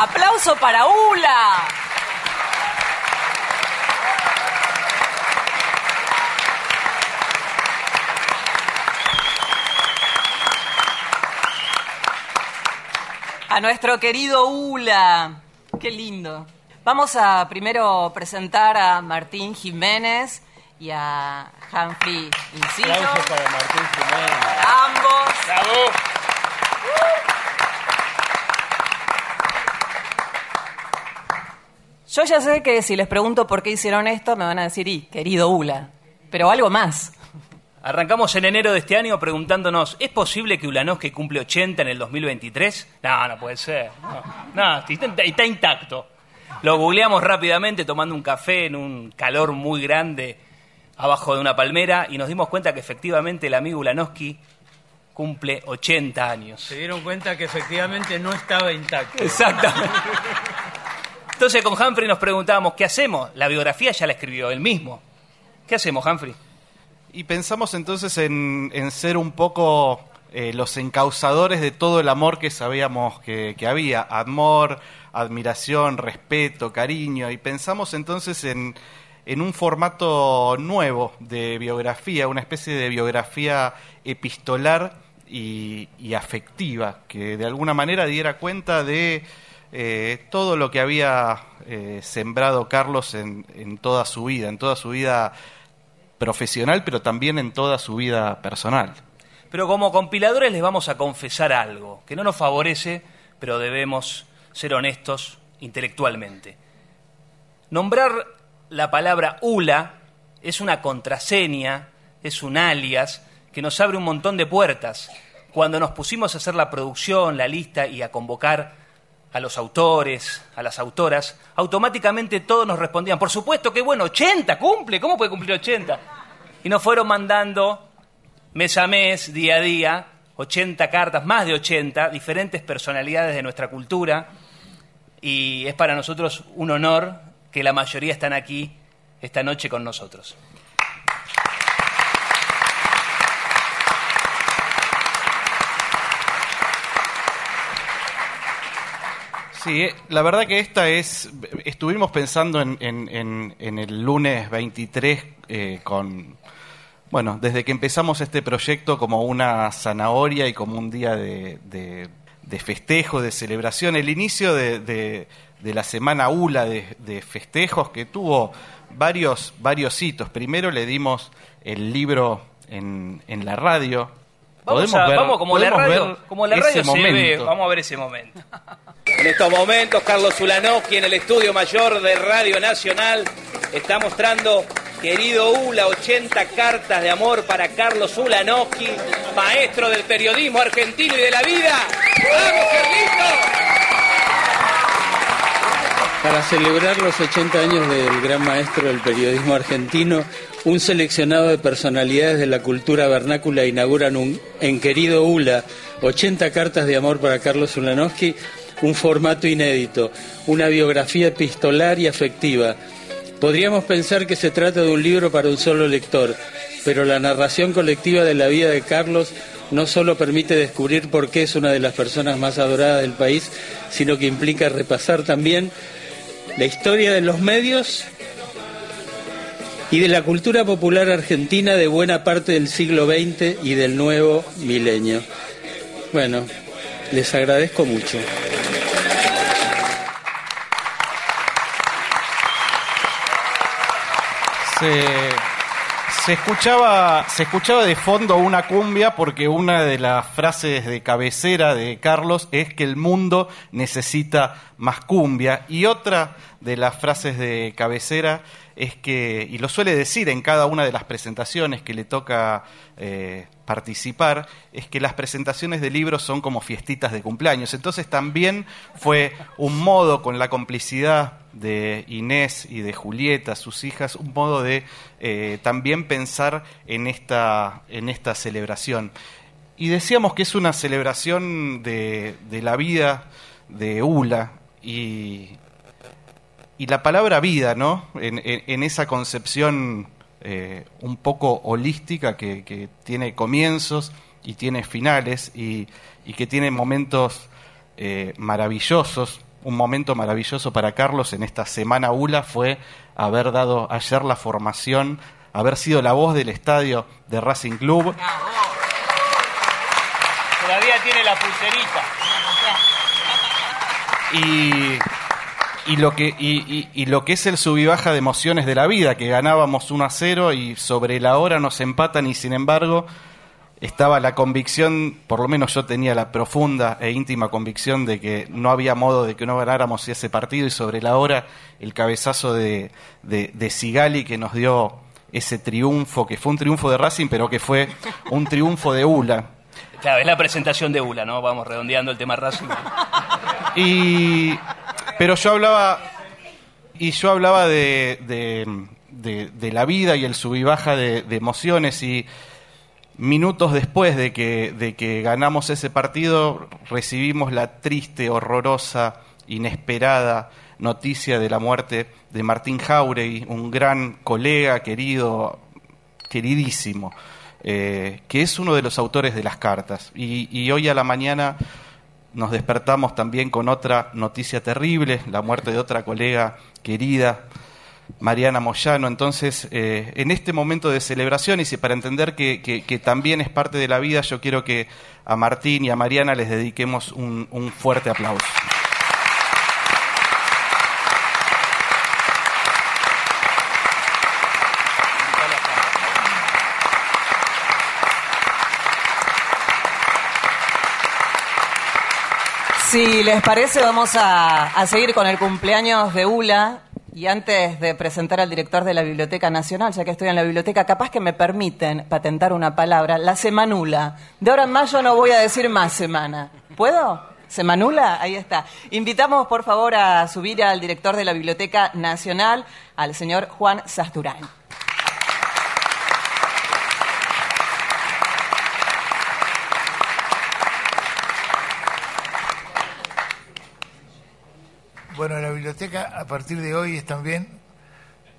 Aplauso para Ula. A nuestro querido Ula. Qué lindo. Vamos a primero presentar a Martín Jiménez y a Humphrey Inciso. Aplausos para Martín Jiménez. Ambos. ¡Bravo! Yo ya sé que si les pregunto por qué hicieron esto, me van a decir, y querido Ula, pero algo más. Arrancamos en enero de este año preguntándonos, ¿es posible que Ulanowski cumple 80 en el 2023? No, no puede ser. No, no, está, está intacto. Lo googleamos rápidamente tomando un café en un calor muy grande abajo de una palmera y nos dimos cuenta que efectivamente el amigo Ulanowski cumple 80 años. Se dieron cuenta que efectivamente no estaba intacto. Exactamente. Entonces con Humphrey nos preguntábamos, ¿qué hacemos? La biografía ya la escribió él mismo. ¿Qué hacemos, Humphrey? Y pensamos entonces en, en ser un poco eh, los encausadores de todo el amor que sabíamos que, que había. Amor, admiración, respeto, cariño. Y pensamos entonces en, en un formato nuevo de biografía, una especie de biografía epistolar y, y afectiva, que de alguna manera diera cuenta de eh, todo lo que había eh, sembrado Carlos en, en toda su vida, en toda su vida profesional, pero también en toda su vida personal. Pero como compiladores les vamos a confesar algo, que no nos favorece, pero debemos ser honestos intelectualmente. Nombrar la palabra ULA es una contraseña, es un alias que nos abre un montón de puertas. Cuando nos pusimos a hacer la producción, la lista y a convocar a los autores, a las autoras, automáticamente todos nos respondían, por supuesto que bueno, 80 cumple, ¿cómo puede cumplir 80? Y nos fueron mandando mes a mes, día a día, 80 cartas, más de 80, diferentes personalidades de nuestra cultura. Y es para nosotros un honor que la mayoría están aquí esta noche con nosotros. Sí, la verdad que esta es. Estuvimos pensando en, en- en- en el lunes 23 eh, con. Bueno, desde que empezamos este proyecto como una zanahoria y como un día de, de- festejo, de celebración, el inicio de la semana ULA de, de festejos que tuvo varios, varios hitos. Primero le dimos el libro en, en la radio. Vamos, Podemos a- ver- vamos como la radio, ver como la ese radio se ve, vamos a ver ese momento. En estos momentos, Carlos Ulanowski en el estudio mayor de Radio Nacional está mostrando, querido Ula, 80 cartas de amor para Carlos Ulanowski, maestro del periodismo argentino y de la vida. ¡Vamos, Carlito! Para celebrar los 80 años del gran maestro del periodismo argentino, un seleccionado de personalidades de la cultura vernácula inauguran un, en Querido Ula 80 cartas de amor para Carlos Ulanowski, un formato inédito, una biografía epistolar y afectiva. Podríamos pensar que se trata de un libro para un solo lector, pero la narración colectiva de la vida de Carlos no solo permite descubrir por qué es una de las personas más adoradas del país, sino que implica repasar también la historia de los medios y de la cultura popular argentina de buena parte del siglo XX y del nuevo milenio. Bueno, les agradezco mucho. se, escuchaba se escuchaba de fondo una cumbia porque una de las frases de cabecera de Carlos es que el mundo necesita más cumbia y otra de las frases de cabecera es que y lo suele decir en cada una de las presentaciones que le toca eh, participar es que las presentaciones de libros son como fiestitas de cumpleaños entonces también fue un modo con la complicidad de Inés y de Julieta, sus hijas, un modo de eh, también pensar en esta, en esta celebración. Y decíamos que es una celebración de, de la vida de Ula y, y la palabra vida, ¿no? En, en- en esa concepción eh, un poco holística que, que tiene comienzos y tiene finales y, y que tiene momentos eh, maravillosos un momento maravilloso para Carlos en esta semana ULA fue haber dado ayer la formación, haber sido la voz del estadio de Racing Club. Todavía tiene la pulserita. Y, y lo que, y, lo que es el sub y baja de emociones de la vida, que ganábamos 1 a 0 y sobre la hora nos empatan y sin embargo estaba la convicción, por lo menos yo tenía la profunda e íntima convicción de que no había modo de que no ganáramos ese partido y sobre la hora el cabezazo de, de, de Sigali que nos dio ese triunfo, que fue un triunfo de Racing, pero que fue un triunfo de ULA. Claro, es la presentación de ULA, ¿no? Vamos redondeando el tema Racing. Y pero yo hablaba y yo hablaba de, de, la vida y el sub baja de, de emociones y minutos después de que, de que ganamos ese partido recibimos la triste, horrorosa, inesperada noticia de la muerte de Martín Jauregui, un gran colega, querido, queridísimo, eh, que es uno de los autores de las cartas. Y, hoy a la mañana nos despertamos también con otra noticia terrible, la muerte de otra colega querida, Mariana Moyano. Entonces, eh, en este momento de celebraciones y para entender que, también es parte de la vida, yo quiero que a Martín y a Mariana les dediquemos un fuerte aplauso. Si les parece, vamos a, a seguir con el cumpleaños de Ula. Y antes de presentar al director de la Biblioteca Nacional, ya que estoy en la biblioteca, capaz que me permiten patentar una palabra, la semanula. De ahora en mayo no voy a decir más semana. ¿Puedo? ¿Semanula? Ahí está. Invitamos, por favor, a subir al director de la Biblioteca Nacional, al señor Juan Sasturán. Bueno, la biblioteca a partir de hoy es también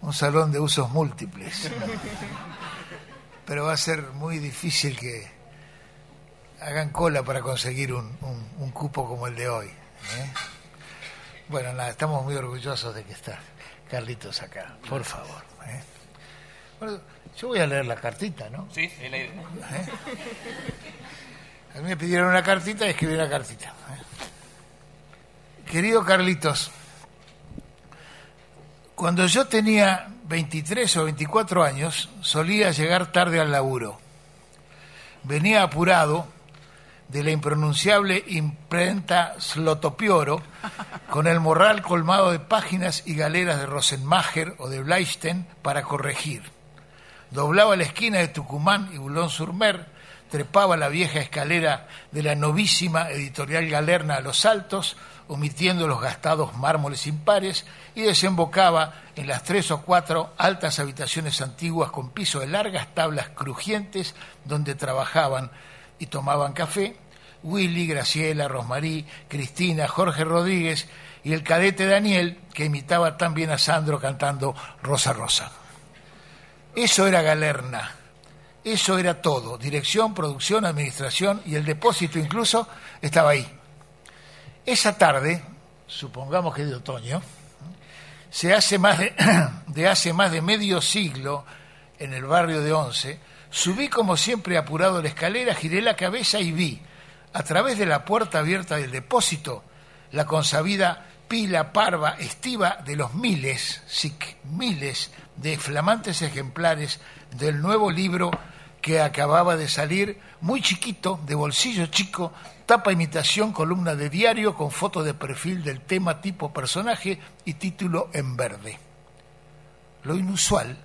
un salón de usos múltiples. Pero va a ser muy difícil que hagan cola para conseguir un, un- un cupo como el de hoy. ¿eh? Bueno, nada, estamos muy orgullosos de que está Carlitos acá, por favor. ¿eh? Bueno, yo voy a leer la cartita, ¿no? Sí, es la idea. A mí me pidieron una cartita y escribí una cartita. Querido Carlitos, cuando yo tenía 23 o 24 años, solía llegar tarde al laburo. Venía apurado de la impronunciable imprenta Slotopioro, con el morral colmado de páginas y galeras de Rosenmacher o de Bleisten para corregir doblaba la esquina de Tucumán y Boulogne-sur-Mer, trepaba la vieja escalera de la novísima editorial Galerna a los Altos, omitiendo los gastados mármoles impares, y desembocaba en las tres o cuatro altas habitaciones antiguas con piso de largas tablas crujientes donde trabajaban y tomaban café Willy, Graciela, Rosmarí, Cristina, Jorge Rodríguez y el cadete Daniel, que imitaba tan bien a Sandro cantando Rosa Rosa. Eso era Galerna. Eso era todo. Dirección, producción, administración y el depósito incluso estaba ahí. Esa tarde, supongamos que de otoño, se hace más de, hace más de medio siglo en el barrio de Once, subí como siempre apurado la escalera, giré la cabeza y vi, a través de la puerta abierta del depósito, la consabida pila parva estiva de los miles, sí, miles de flamantes ejemplares del nuevo libro que acababa de salir, muy chiquito, de bolsillo chico, tapa imitación, columna de diario con foto de perfil del tema tipo personaje y título en verde. Lo inusual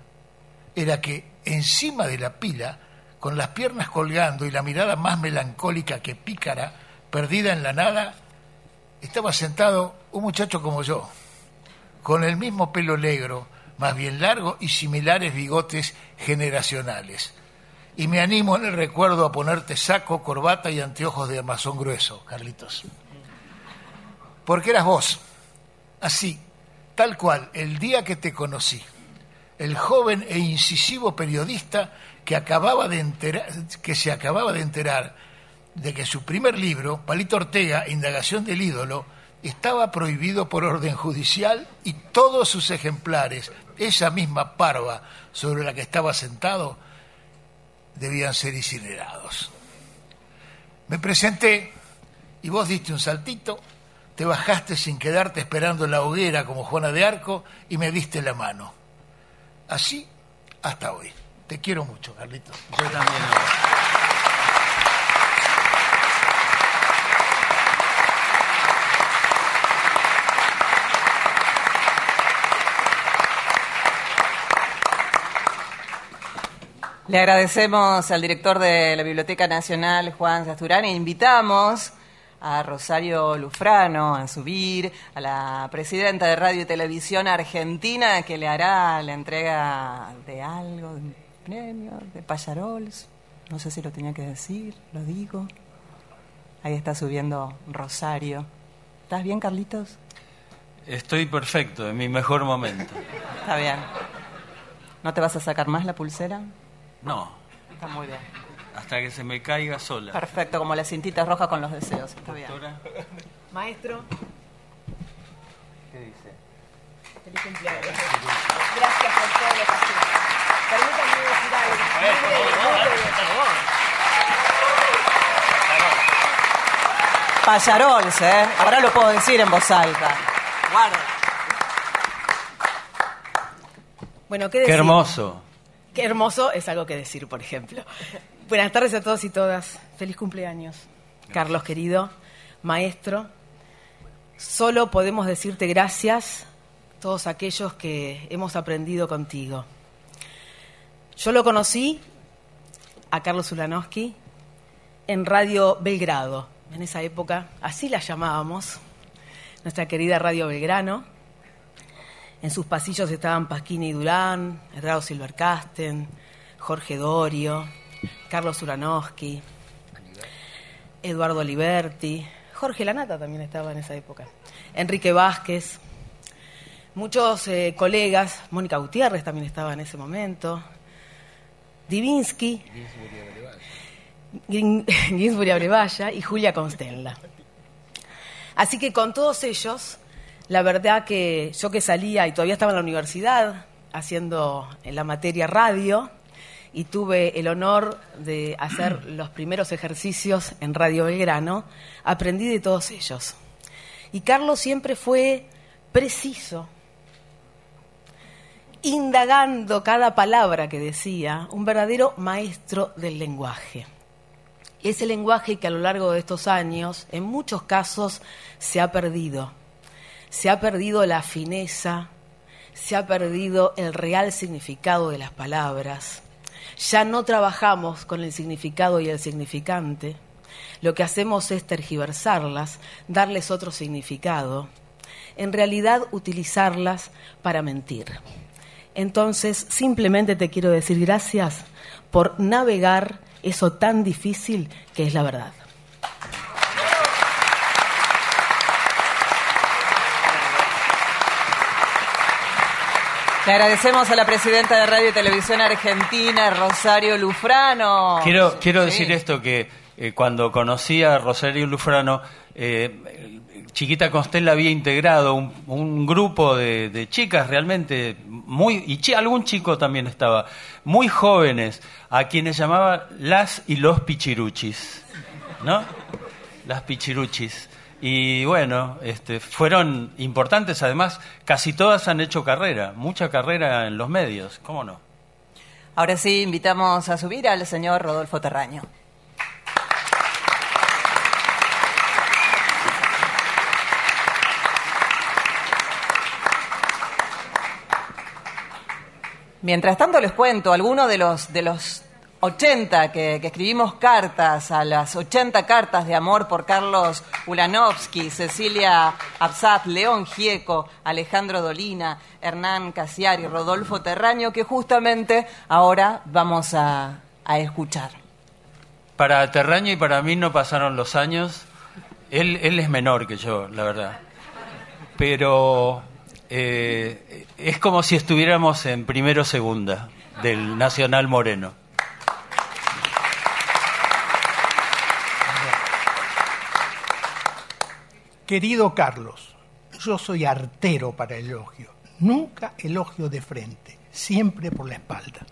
era que encima de la pila, con las piernas colgando y la mirada más melancólica que pícara, perdida en la nada, estaba sentado un muchacho como yo, con el mismo pelo negro, más bien largo y similares bigotes generacionales. Y me animo en el recuerdo a ponerte saco, corbata y anteojos de armazón grueso, Carlitos. Porque eras vos, así, tal cual, el día que te conocí, el joven e incisivo periodista que, acababa de enterar, que se acababa de enterar de que su primer libro, Palito Ortega, Indagación del ídolo, estaba prohibido por orden judicial y todos sus ejemplares, esa misma parva sobre la que estaba sentado, debían ser incinerados. Me presenté y vos diste un saltito, te bajaste sin quedarte esperando en la hoguera como Juana de Arco y me diste la mano. Así hasta hoy. Te quiero mucho, Carlitos. Yo también. Le agradecemos al director de la Biblioteca Nacional, Juan Sasturán, e invitamos a Rosario Lufrano a subir, a la presidenta de Radio y Televisión Argentina, que le hará la entrega de algo, de un premio, de payarols. No sé si lo tenía que decir, lo digo. Ahí está subiendo Rosario. ¿Estás bien, Carlitos? Estoy perfecto, en mi mejor momento. Está bien. ¿No te vas a sacar más la pulsera? No, Está muy bien. hasta que se me caiga sola. Perfecto, como las cintitas rojas con los deseos. Está bien. Doctora, Maestro. ¿Qué dice? Feliz cumpleaños. Gracias por todo lo que haces. Permítanme decir algo. Payarols, ¿eh? Ahora lo puedo decir en voz alta. Guarda. Bueno, ¿qué Qué decir? hermoso. Qué hermoso es algo que decir, por ejemplo. Buenas tardes a todos y todas. Feliz cumpleaños. Carlos, querido, maestro. Solo podemos decirte gracias todos aquellos que hemos aprendido contigo. Yo lo conocí a Carlos Ulanowski en Radio Belgrado. En esa época, así la llamábamos, nuestra querida Radio Belgrano. En sus pasillos estaban Pasquini y Durán, Edgardo Silvercasten, Jorge Dorio, Carlos Ulanowski, Eduardo Liberti, Jorge Lanata también estaba en esa época, Enrique Vázquez, muchos eh, colegas, Mónica Gutiérrez también estaba en ese momento, Divinsky, Gin- Ginsburg Abrevaya y Julia Constenla. Así que con todos ellos, la verdad que yo que salía y todavía estaba en la universidad haciendo en la materia radio y tuve el honor de hacer los primeros ejercicios en Radio Belgrano, aprendí de todos ellos. Y Carlos siempre fue preciso, indagando cada palabra que decía, un verdadero maestro del lenguaje. Ese lenguaje que a lo largo de estos años, en muchos casos, se ha perdido. Se ha perdido la fineza, se ha perdido el real significado de las palabras. Ya no trabajamos con el significado y el significante. Lo que hacemos es tergiversarlas, darles otro significado. En realidad, utilizarlas para mentir. Entonces, simplemente te quiero decir gracias por navegar eso tan difícil que es la verdad. Le agradecemos a la presidenta de Radio y Televisión Argentina, Rosario Lufrano. Quiero, quiero Sí. decir esto, que eh, cuando conocí a Rosario Lufrano, eh, Chiquita Constella había integrado un, un grupo de, de chicas realmente muy, y chi- algún chico también estaba, muy jóvenes, a quienes llamaba las y los pichiruchis, ¿no? Las pichiruchis. Y bueno, este, fueron importantes, además, casi todas han hecho carrera, mucha carrera en los medios, ¿cómo no? Ahora sí, invitamos a subir al señor Rodolfo Terraño. Mientras tanto les cuento, algunos de los, de los 80 que, escribimos cartas, a las 80 cartas de amor por Carlos Ulanovsky, Cecilia Absat, León Gieco, Alejandro Dolina, Hernán Casiari, Rodolfo Terraño, que justamente ahora vamos a, escuchar. Para Terraño y para mí no pasaron los años. Él, él es menor que yo, la verdad. Pero eh, es como si estuviéramos en primero segunda del Nacional Moreno. Querido Carlos, yo soy artero para el elogio. Nunca elogio de frente, siempre por la espalda.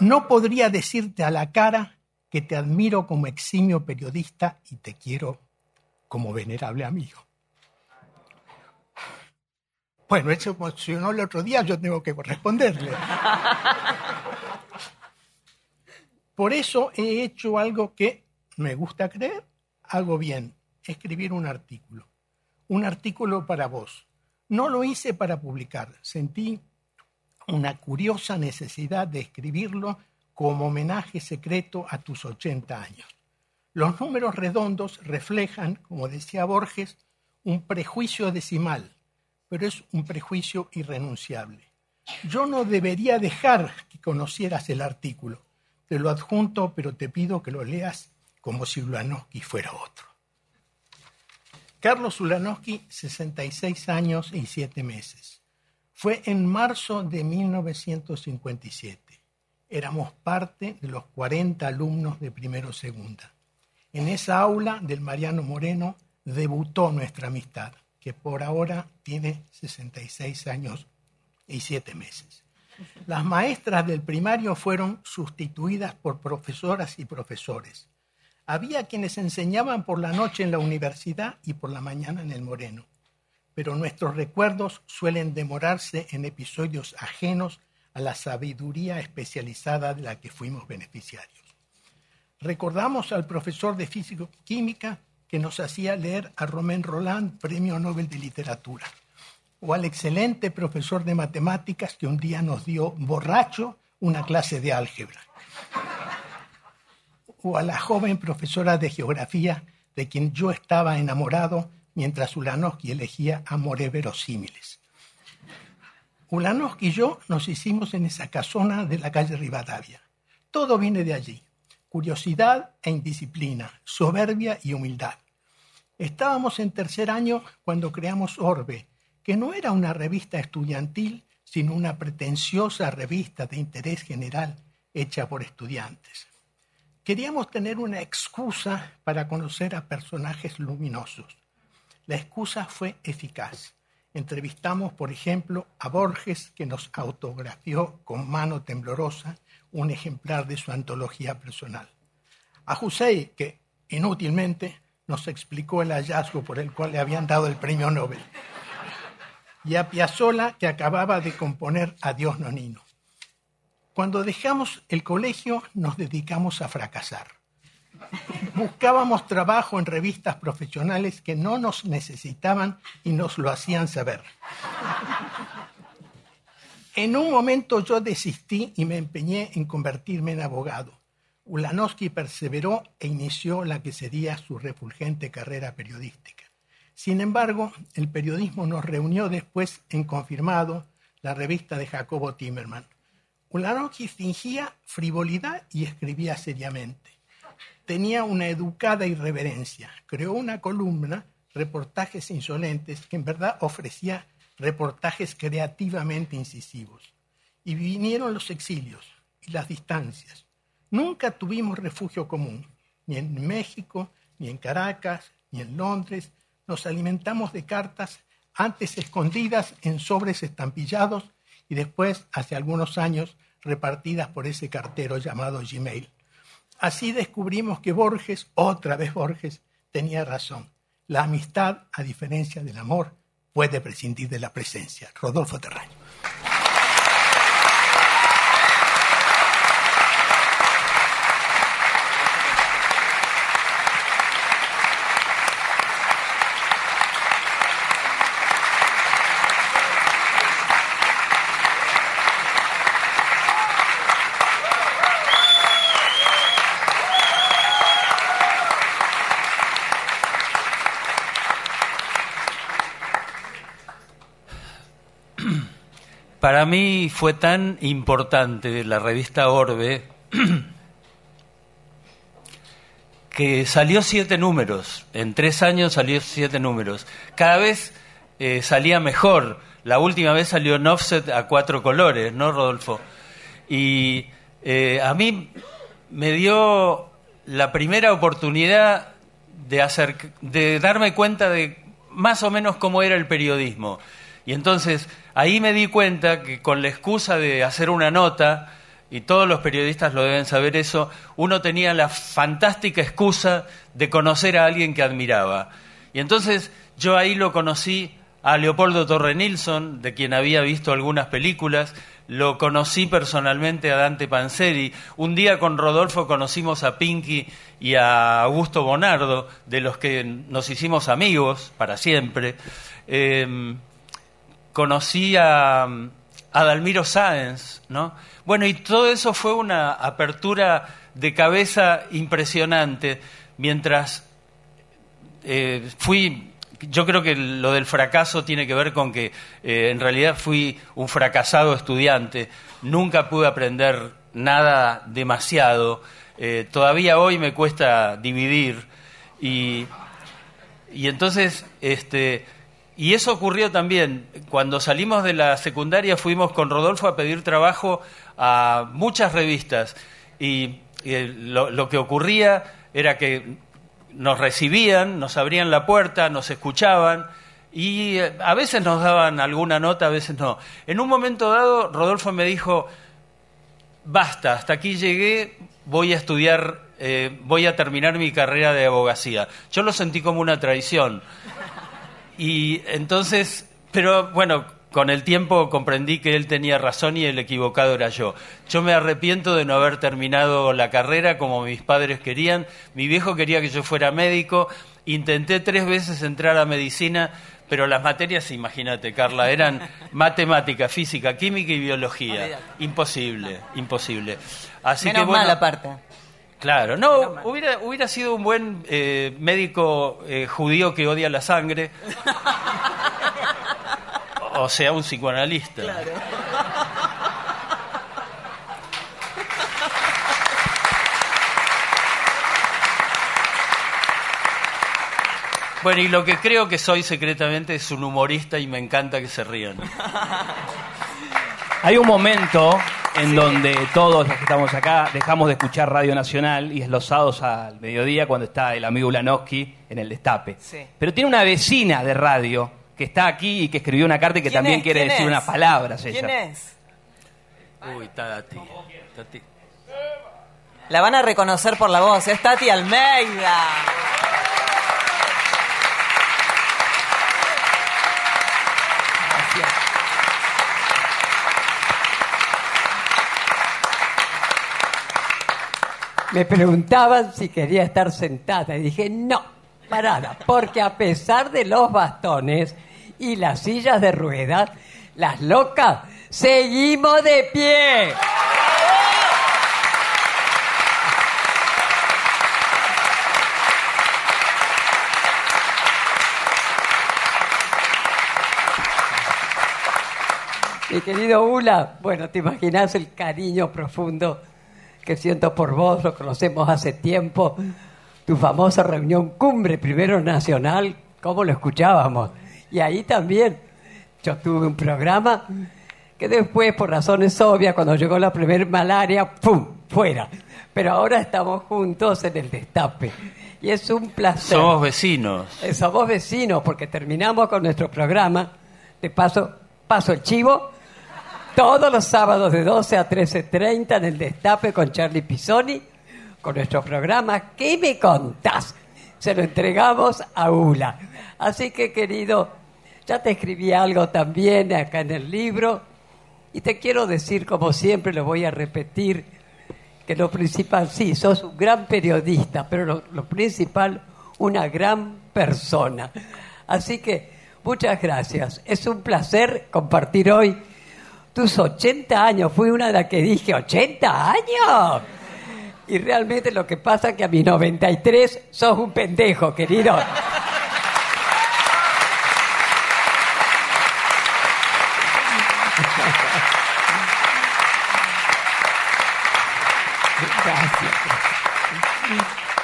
No podría decirte a la cara que te admiro como eximio periodista y te quiero como venerable amigo. Bueno, eso emocionó el otro día, yo tengo que responderle. Por eso he hecho algo que me gusta creer, hago bien, escribir un artículo. Un artículo para vos. No lo hice para publicar, sentí una curiosa necesidad de escribirlo como homenaje secreto a tus 80 años. Los números redondos reflejan, como decía Borges, un prejuicio decimal, pero es un prejuicio irrenunciable. Yo no debería dejar que conocieras el artículo. Te lo adjunto, pero te pido que lo leas como si Ulanowski fuera otro. Carlos Ulanowski, 66 años y 7 meses. Fue en marzo de 1957. Éramos parte de los 40 alumnos de primero segunda. En esa aula del Mariano Moreno debutó nuestra amistad, que por ahora tiene 66 años y 7 meses. Las maestras del primario fueron sustituidas por profesoras y profesores. Había quienes enseñaban por la noche en la universidad y por la mañana en el Moreno pero nuestros recuerdos suelen demorarse en episodios ajenos a la sabiduría especializada de la que fuimos beneficiarios. Recordamos al profesor de físico-química que nos hacía leer a Romain Roland, Premio Nobel de Literatura, o al excelente profesor de matemáticas que un día nos dio borracho una clase de álgebra, o a la joven profesora de geografía de quien yo estaba enamorado mientras Ulanowski elegía amores verosímiles. Ulanowski y yo nos hicimos en esa casona de la calle Rivadavia. Todo viene de allí. Curiosidad e indisciplina, soberbia y humildad. Estábamos en tercer año cuando creamos Orbe, que no era una revista estudiantil, sino una pretenciosa revista de interés general hecha por estudiantes. Queríamos tener una excusa para conocer a personajes luminosos. La excusa fue eficaz. Entrevistamos, por ejemplo, a Borges, que nos autografió con mano temblorosa un ejemplar de su antología personal. A Hussein, que inútilmente nos explicó el hallazgo por el cual le habían dado el premio Nobel. Y a Piazzolla, que acababa de componer Adiós Nonino. Cuando dejamos el colegio, nos dedicamos a fracasar buscábamos trabajo en revistas profesionales que no nos necesitaban y nos lo hacían saber. En un momento yo desistí y me empeñé en convertirme en abogado. Ulanowski perseveró e inició la que sería su refulgente carrera periodística. Sin embargo, el periodismo nos reunió después en Confirmado, la revista de Jacobo Timerman. Ulanowski fingía frivolidad y escribía seriamente tenía una educada irreverencia. Creó una columna, reportajes insolentes, que en verdad ofrecía reportajes creativamente incisivos. Y vinieron los exilios y las distancias. Nunca tuvimos refugio común, ni en México, ni en Caracas, ni en Londres. Nos alimentamos de cartas antes escondidas en sobres estampillados y después, hace algunos años, repartidas por ese cartero llamado Gmail. Así descubrimos que Borges, otra vez Borges, tenía razón. La amistad, a diferencia del amor, puede prescindir de la presencia. Rodolfo Terraño. Para mí fue tan importante la revista Orbe que salió siete números. En tres años salió siete números. Cada vez eh, salía mejor. La última vez salió en offset a cuatro colores, ¿no, Rodolfo? Y eh, a mí me dio la primera oportunidad de, hacer, de darme cuenta de más o menos cómo era el periodismo. Y entonces ahí me di cuenta que con la excusa de hacer una nota, y todos los periodistas lo deben saber eso, uno tenía la fantástica excusa de conocer a alguien que admiraba. Y entonces yo ahí lo conocí a Leopoldo Torre Nilsson, de quien había visto algunas películas, lo conocí personalmente a Dante Panzeri. Un día con Rodolfo conocimos a Pinky y a Augusto Bonardo, de los que nos hicimos amigos para siempre. Eh, conocí a, a Dalmiro Sáenz, ¿no? Bueno, y todo eso fue una apertura de cabeza impresionante mientras eh, fui yo creo que lo del fracaso tiene que ver con que eh, en realidad fui un fracasado estudiante, nunca pude aprender nada demasiado, eh, todavía hoy me cuesta dividir y, y entonces este y eso ocurrió también cuando salimos de la secundaria fuimos con Rodolfo a pedir trabajo a muchas revistas y, lo, lo que ocurría era que nos recibían, nos abrían la puerta, nos escuchaban y eh, a veces nos daban alguna nota, a veces no. En un momento dado, Rodolfo me dijo, basta, hasta aquí llegué, voy a estudiar, eh, voy a terminar mi carrera de abogacía. Yo lo sentí como una traición. Y entonces, pero bueno, con el tiempo comprendí que él tenía razón y el equivocado era yo. Yo me arrepiento de no haber terminado la carrera como mis padres querían. Mi viejo quería que yo fuera médico. Intenté tres veces entrar a medicina, pero las materias, imagínate, Carla, eran matemática, física, química y biología. Imposible, imposible. Así Menos que bueno, mal aparte. Claro, no, hubiera, hubiera sido un buen eh, médico eh, judío que odia la sangre. o sea, un psicoanalista. Bueno, y lo que creo que soy secretamente es un humorista y me encanta que se rían. Hay un momento en donde todos los que estamos acá dejamos de escuchar Radio Nacional y es los sábados al mediodía cuando está el amigo Ulanowski en el destape. Sí. Pero tiene una vecina de radio que está aquí y que escribió una carta y que ¿Quién también es? quiere ¿Quién decir es? unas palabras ella. ¿Quién es? Uy, Tati. Tati. La van a reconocer por la voz, es Tati Almeida. Me preguntaban si quería estar sentada y dije no, parada, porque a pesar de los bastones y las sillas de ruedas, las locas seguimos de pie. Mi querido Ula, bueno, te imaginas el cariño profundo que siento por vos, lo conocemos hace tiempo. Tu famosa reunión cumbre primero nacional, ¿cómo lo escuchábamos? Y ahí también yo tuve un programa que después, por razones obvias, cuando llegó la primera malaria, ¡pum! fuera. Pero ahora estamos juntos en el destape. Y es un placer. Somos vecinos. Eh, Somos vecinos porque terminamos con nuestro programa. De paso, paso el chivo. Todos los sábados de 12 a 13.30 en el Destape con Charlie Pisoni, con nuestro programa ¿Qué me contás? Se lo entregamos a Ula. Así que, querido, ya te escribí algo también acá en el libro y te quiero decir, como siempre, lo voy a repetir, que lo principal, sí, sos un gran periodista, pero lo, lo principal, una gran persona. Así que, muchas gracias. Es un placer compartir hoy tus 80 años. Fui una de las que dije, ¿80 años? Y realmente lo que pasa es que a mis 93 sos un pendejo, querido. Gracias.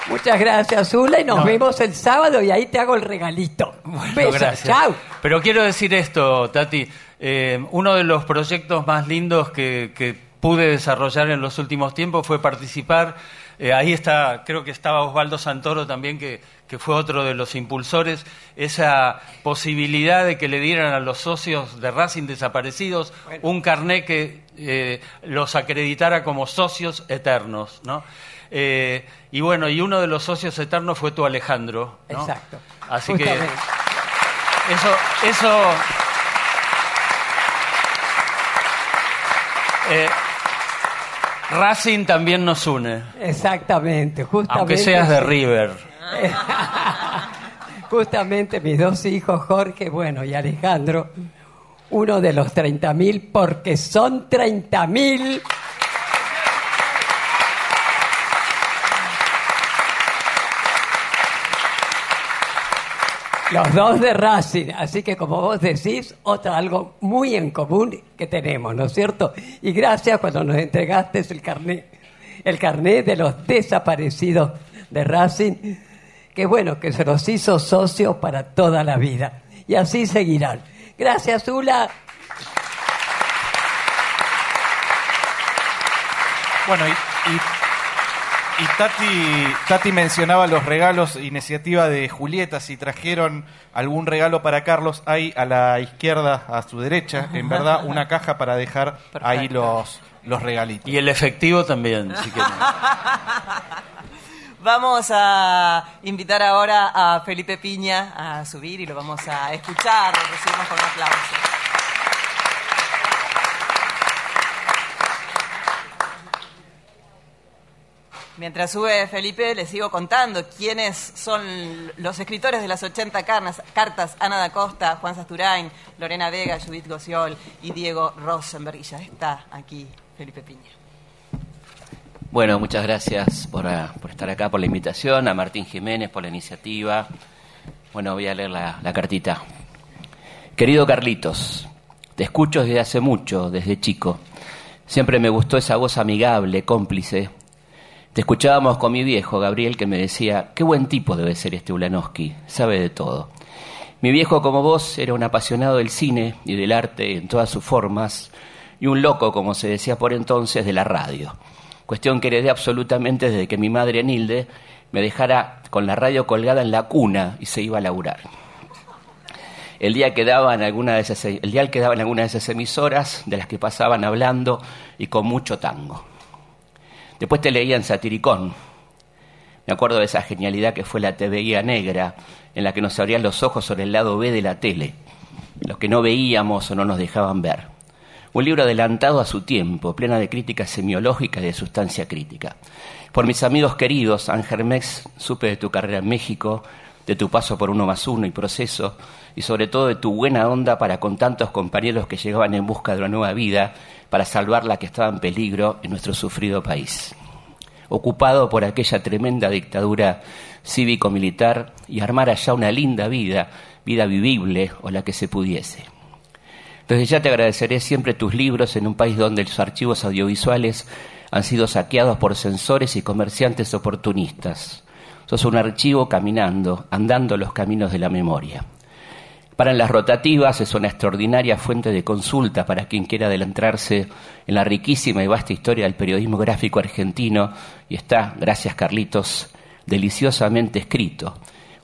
Muchas gracias, Zula, y nos No. vemos el sábado y ahí te hago el regalito. Bueno, Besos, gracias. chao. Pero quiero decir esto, Tati. Eh, uno de los proyectos más lindos que, que pude desarrollar en los últimos tiempos fue participar Eh, ahí está, creo que estaba Osvaldo Santoro también, que, que fue otro de los impulsores, esa posibilidad de que le dieran a los socios de Racing desaparecidos un carné que eh, los acreditara como socios eternos, ¿no? Eh, y bueno, y uno de los socios eternos fue tu Alejandro, ¿no? Exacto. Así que eso, eso eh, Racing también nos une, Exactamente, justamente. aunque seas de. River. Justamente mis dos hijos, Jorge, bueno, y Alejandro, uno de los 30.000, porque son 30.000. Los dos de Racing, así que como vos decís, otra algo muy en común que tenemos, ¿no es cierto? Y gracias cuando nos entregaste el carnet, el carnet de los desaparecidos de Racing, que bueno, que se los hizo socios para toda la vida. Y así seguirán. Gracias, Ula. Bueno, y, y- y Tati, Tati mencionaba los regalos, iniciativa de Julieta, si trajeron algún regalo para Carlos, hay a la izquierda, a su derecha, en verdad, una caja para dejar ahí los, los regalitos. Y el efectivo también, si quieren. Vamos a invitar ahora a Felipe Piña a subir y lo vamos a escuchar, lo recibimos con un aplauso. Mientras sube Felipe, les sigo contando quiénes son los escritores de las 80 carnas- cartas. Ana da Costa, Juan Sasturain, Lorena Vega, Judith Gociol y Diego Rosenberg. Y ya está aquí Felipe Piña. Bueno, muchas gracias por, ah, por estar acá, por la invitación, a Martín Jiménez por la iniciativa. Bueno, voy a leer la, la cartita. Querido Carlitos, te escucho desde hace mucho, desde chico. Siempre me gustó esa voz amigable, cómplice. Te escuchábamos con mi viejo, Gabriel, que me decía, qué buen tipo debe ser este Ulanowski, sabe de todo. Mi viejo, como vos, era un apasionado del cine y del arte en todas sus formas, y un loco, como se decía por entonces, de la radio. Cuestión que heredé absolutamente desde que mi madre Nilde me dejara con la radio colgada en la cuna y se iba a laburar. El día que daban alguna de esas, el día que daban alguna de esas emisoras de las que pasaban hablando y con mucho tango. Después te leían Satiricón. Me acuerdo de esa genialidad que fue la TVIA negra, en la que nos abrían los ojos sobre el lado B de la tele, lo que no veíamos o no nos dejaban ver. Un libro adelantado a su tiempo, plena de crítica semiológica y de sustancia crítica. Por mis amigos queridos, Ángel Mex, supe de tu carrera en México, de tu paso por uno más uno y proceso, y sobre todo de tu buena onda para con tantos compañeros que llegaban en busca de una nueva vida para salvar la que estaba en peligro en nuestro sufrido país. Ocupado por aquella tremenda dictadura cívico-militar y armar allá una linda vida, vida vivible o la que se pudiese. Desde ya te agradeceré siempre tus libros en un país donde los archivos audiovisuales han sido saqueados por censores y comerciantes oportunistas. Sos un archivo caminando, andando los caminos de la memoria. Para las rotativas es una extraordinaria fuente de consulta para quien quiera adentrarse en la riquísima y vasta historia del periodismo gráfico argentino y está, gracias Carlitos, deliciosamente escrito.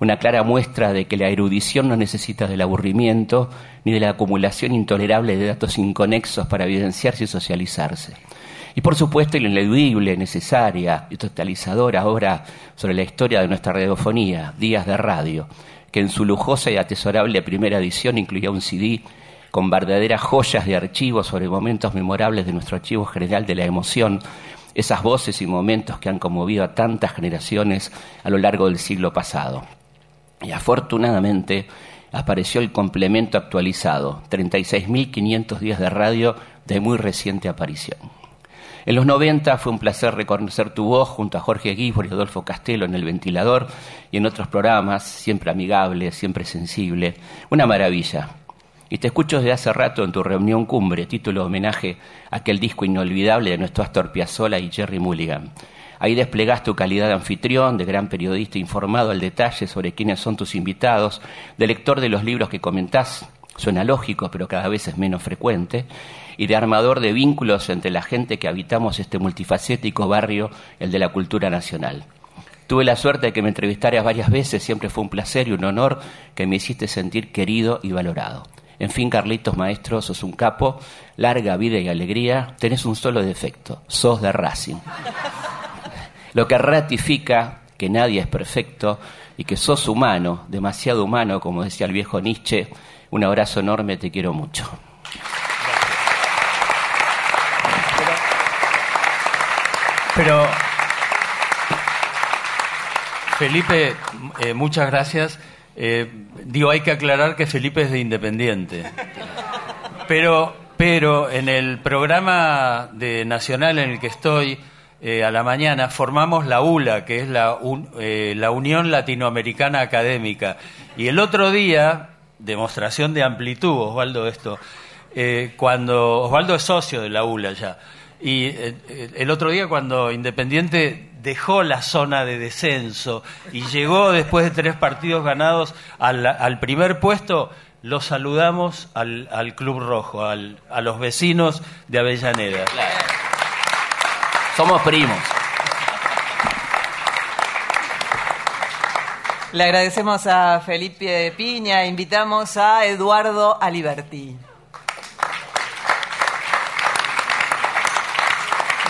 Una clara muestra de que la erudición no necesita del aburrimiento ni de la acumulación intolerable de datos inconexos para evidenciarse y socializarse. Y por supuesto, la ineludible, necesaria y totalizadora obra sobre la historia de nuestra radiofonía, Días de Radio, que en su lujosa y atesorable primera edición incluía un CD con verdaderas joyas de archivos sobre momentos memorables de nuestro archivo general de la emoción, esas voces y momentos que han conmovido a tantas generaciones a lo largo del siglo pasado. Y afortunadamente apareció el complemento actualizado, 36.500 días de radio de muy reciente aparición. En los 90 fue un placer reconocer tu voz junto a Jorge Guibor y Adolfo Castelo en El Ventilador y en otros programas, siempre amigable, siempre sensible. Una maravilla. Y te escucho desde hace rato en tu reunión cumbre, título homenaje a aquel disco inolvidable de nuestro Astor Piazzolla y Jerry Mulligan. Ahí desplegás tu calidad de anfitrión, de gran periodista informado al detalle sobre quiénes son tus invitados, de lector de los libros que comentás, suena lógico, pero cada vez es menos frecuente, y de armador de vínculos entre la gente que habitamos este multifacético barrio, el de la cultura nacional. Tuve la suerte de que me entrevistaras varias veces, siempre fue un placer y un honor que me hiciste sentir querido y valorado. En fin, Carlitos Maestro, sos un capo, larga vida y alegría, tenés un solo defecto, sos de Racing. Lo que ratifica que nadie es perfecto y que sos humano, demasiado humano, como decía el viejo Nietzsche. Un abrazo enorme, te quiero mucho. Pero, Felipe, eh, muchas gracias. Eh, digo, hay que aclarar que Felipe es de Independiente. Pero, pero en el programa de Nacional en el que estoy, eh, a la mañana, formamos la ULA, que es la, la Unión Latinoamericana Académica. Y el otro día, demostración de amplitud, Osvaldo, esto, cuando Osvaldo es socio de la ULA ya. Y eh, el otro día cuando Independiente dejó la zona de descenso y llegó después de tres partidos ganados al, primer puesto, lo saludamos al, Club Rojo, a los vecinos de Avellaneda. Somos primos. Le agradecemos a Felipe Piña, invitamos a Eduardo Aliberti.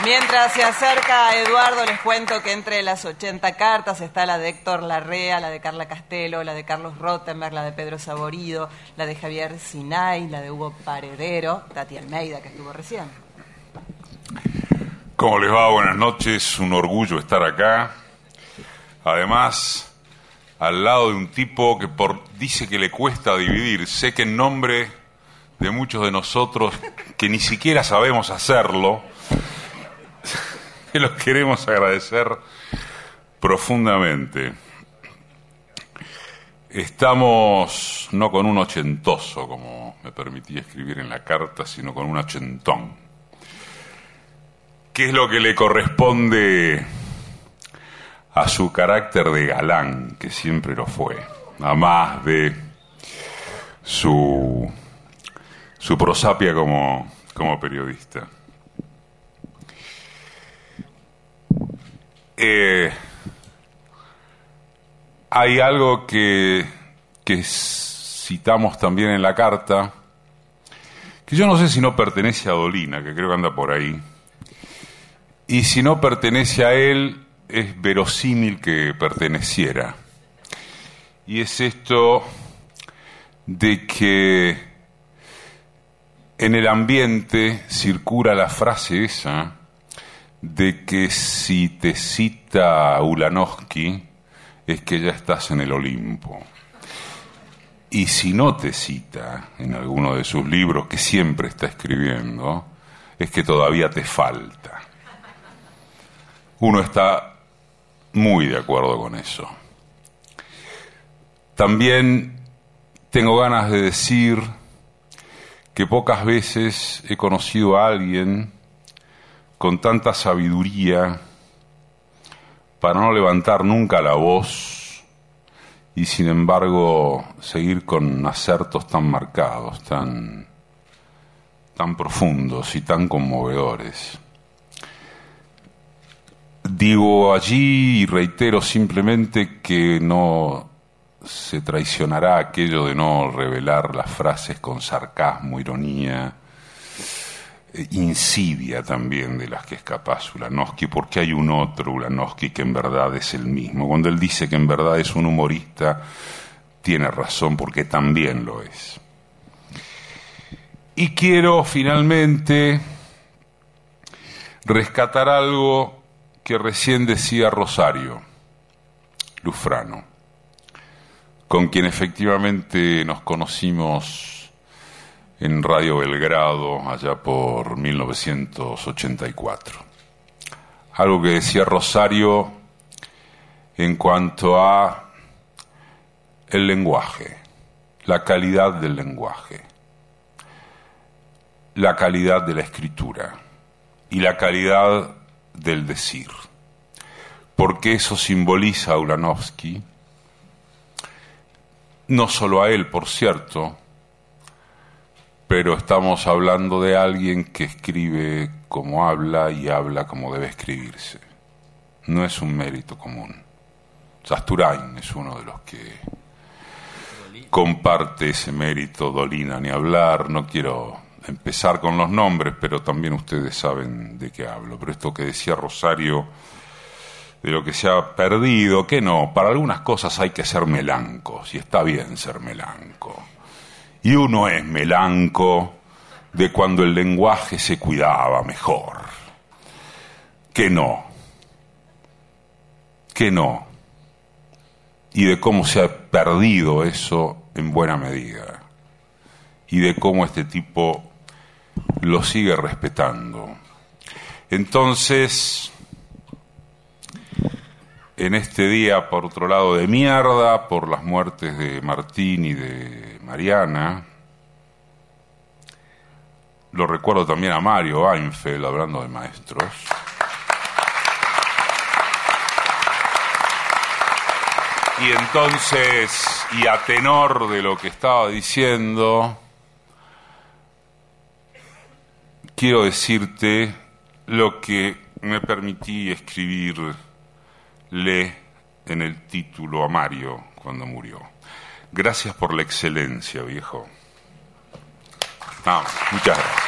Mientras se acerca a Eduardo, les cuento que entre las 80 cartas está la de Héctor Larrea, la de Carla Castelo, la de Carlos Rottenberg, la de Pedro Saborido, la de Javier Sinay, la de Hugo Paredero, Tati Almeida, que estuvo recién. ¿Cómo les va? Buenas noches, un orgullo estar acá. Además, al lado de un tipo que por, dice que le cuesta dividir. Sé que en nombre de muchos de nosotros que ni siquiera sabemos hacerlo, que los queremos agradecer profundamente. Estamos no con un ochentoso, como me permití escribir en la carta, sino con un ochentón. ¿Qué es lo que le corresponde a su carácter de galán, que siempre lo fue, a más de su, prosapia como periodista? Eh, hay algo que, que citamos también en la carta, que yo no sé si no pertenece a Dolina, que creo que anda por ahí, y si no pertenece a él, es verosímil que perteneciera. Y es esto de que en el ambiente circula la frase esa, de que si te cita Ulanowski es que ya estás en el Olimpo. Y si no te cita en alguno de sus libros que siempre está escribiendo, es que todavía te falta. Uno está muy de acuerdo con eso. También tengo ganas de decir que pocas veces he conocido a alguien con tanta sabiduría para no levantar nunca la voz y sin embargo seguir con acertos tan marcados, tan, tan profundos y tan conmovedores. Digo allí y reitero simplemente que no se traicionará aquello de no revelar las frases con sarcasmo, ironía, insidia también de las que es capaz Ulanowski, porque hay un otro Ulanowski que en verdad es el mismo. Cuando él dice que en verdad es un humorista, tiene razón porque también lo es. Y quiero finalmente rescatar algo que recién decía Rosario Lufrano, con quien efectivamente nos conocimos en Radio Belgrado allá por 1984. Algo que decía Rosario en cuanto a el lenguaje, la calidad del lenguaje, la calidad de la escritura y la calidad del decir. Porque eso simboliza a Ulanovsky, no solo a él, por cierto, pero estamos hablando de alguien que escribe como habla y habla como debe escribirse. No es un mérito común. Sasturain es uno de los que comparte ese mérito, Dolina ni hablar, no quiero empezar con los nombres, pero también ustedes saben de qué hablo. Pero esto que decía Rosario, de lo que se ha perdido, que no, para algunas cosas hay que ser melancos, y está bien ser melanco. Y uno es melanco de cuando el lenguaje se cuidaba mejor. Que no. Que no. Y de cómo se ha perdido eso en buena medida. Y de cómo este tipo lo sigue respetando. Entonces, en este día, por otro lado, de mierda, por las muertes de Martín y de Mariana, lo recuerdo también a Mario Einfeld hablando de maestros. Y entonces, y a tenor de lo que estaba diciendo, quiero decirte lo que me permití escribirle en el título a Mario cuando murió. Gracias por la excelencia, viejo. muchas gracias.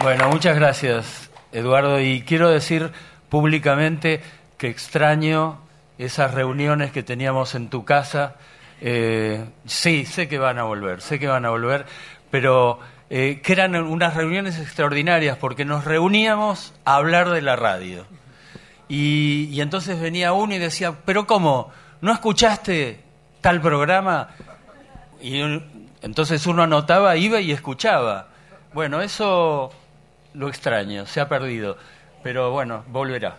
Bueno, muchas gracias, Eduardo. Y quiero decir públicamente que extraño esas reuniones que teníamos en tu casa. Eh, sí, sé que van a volver, sé que van a volver, pero eh, que eran unas reuniones extraordinarias porque nos reuníamos a hablar de la radio. Y, y entonces venía uno y decía, pero ¿cómo? ¿No escuchaste tal programa? Y entonces uno anotaba, iba y escuchaba. Bueno, eso lo extraño, se ha perdido, pero bueno, volverá.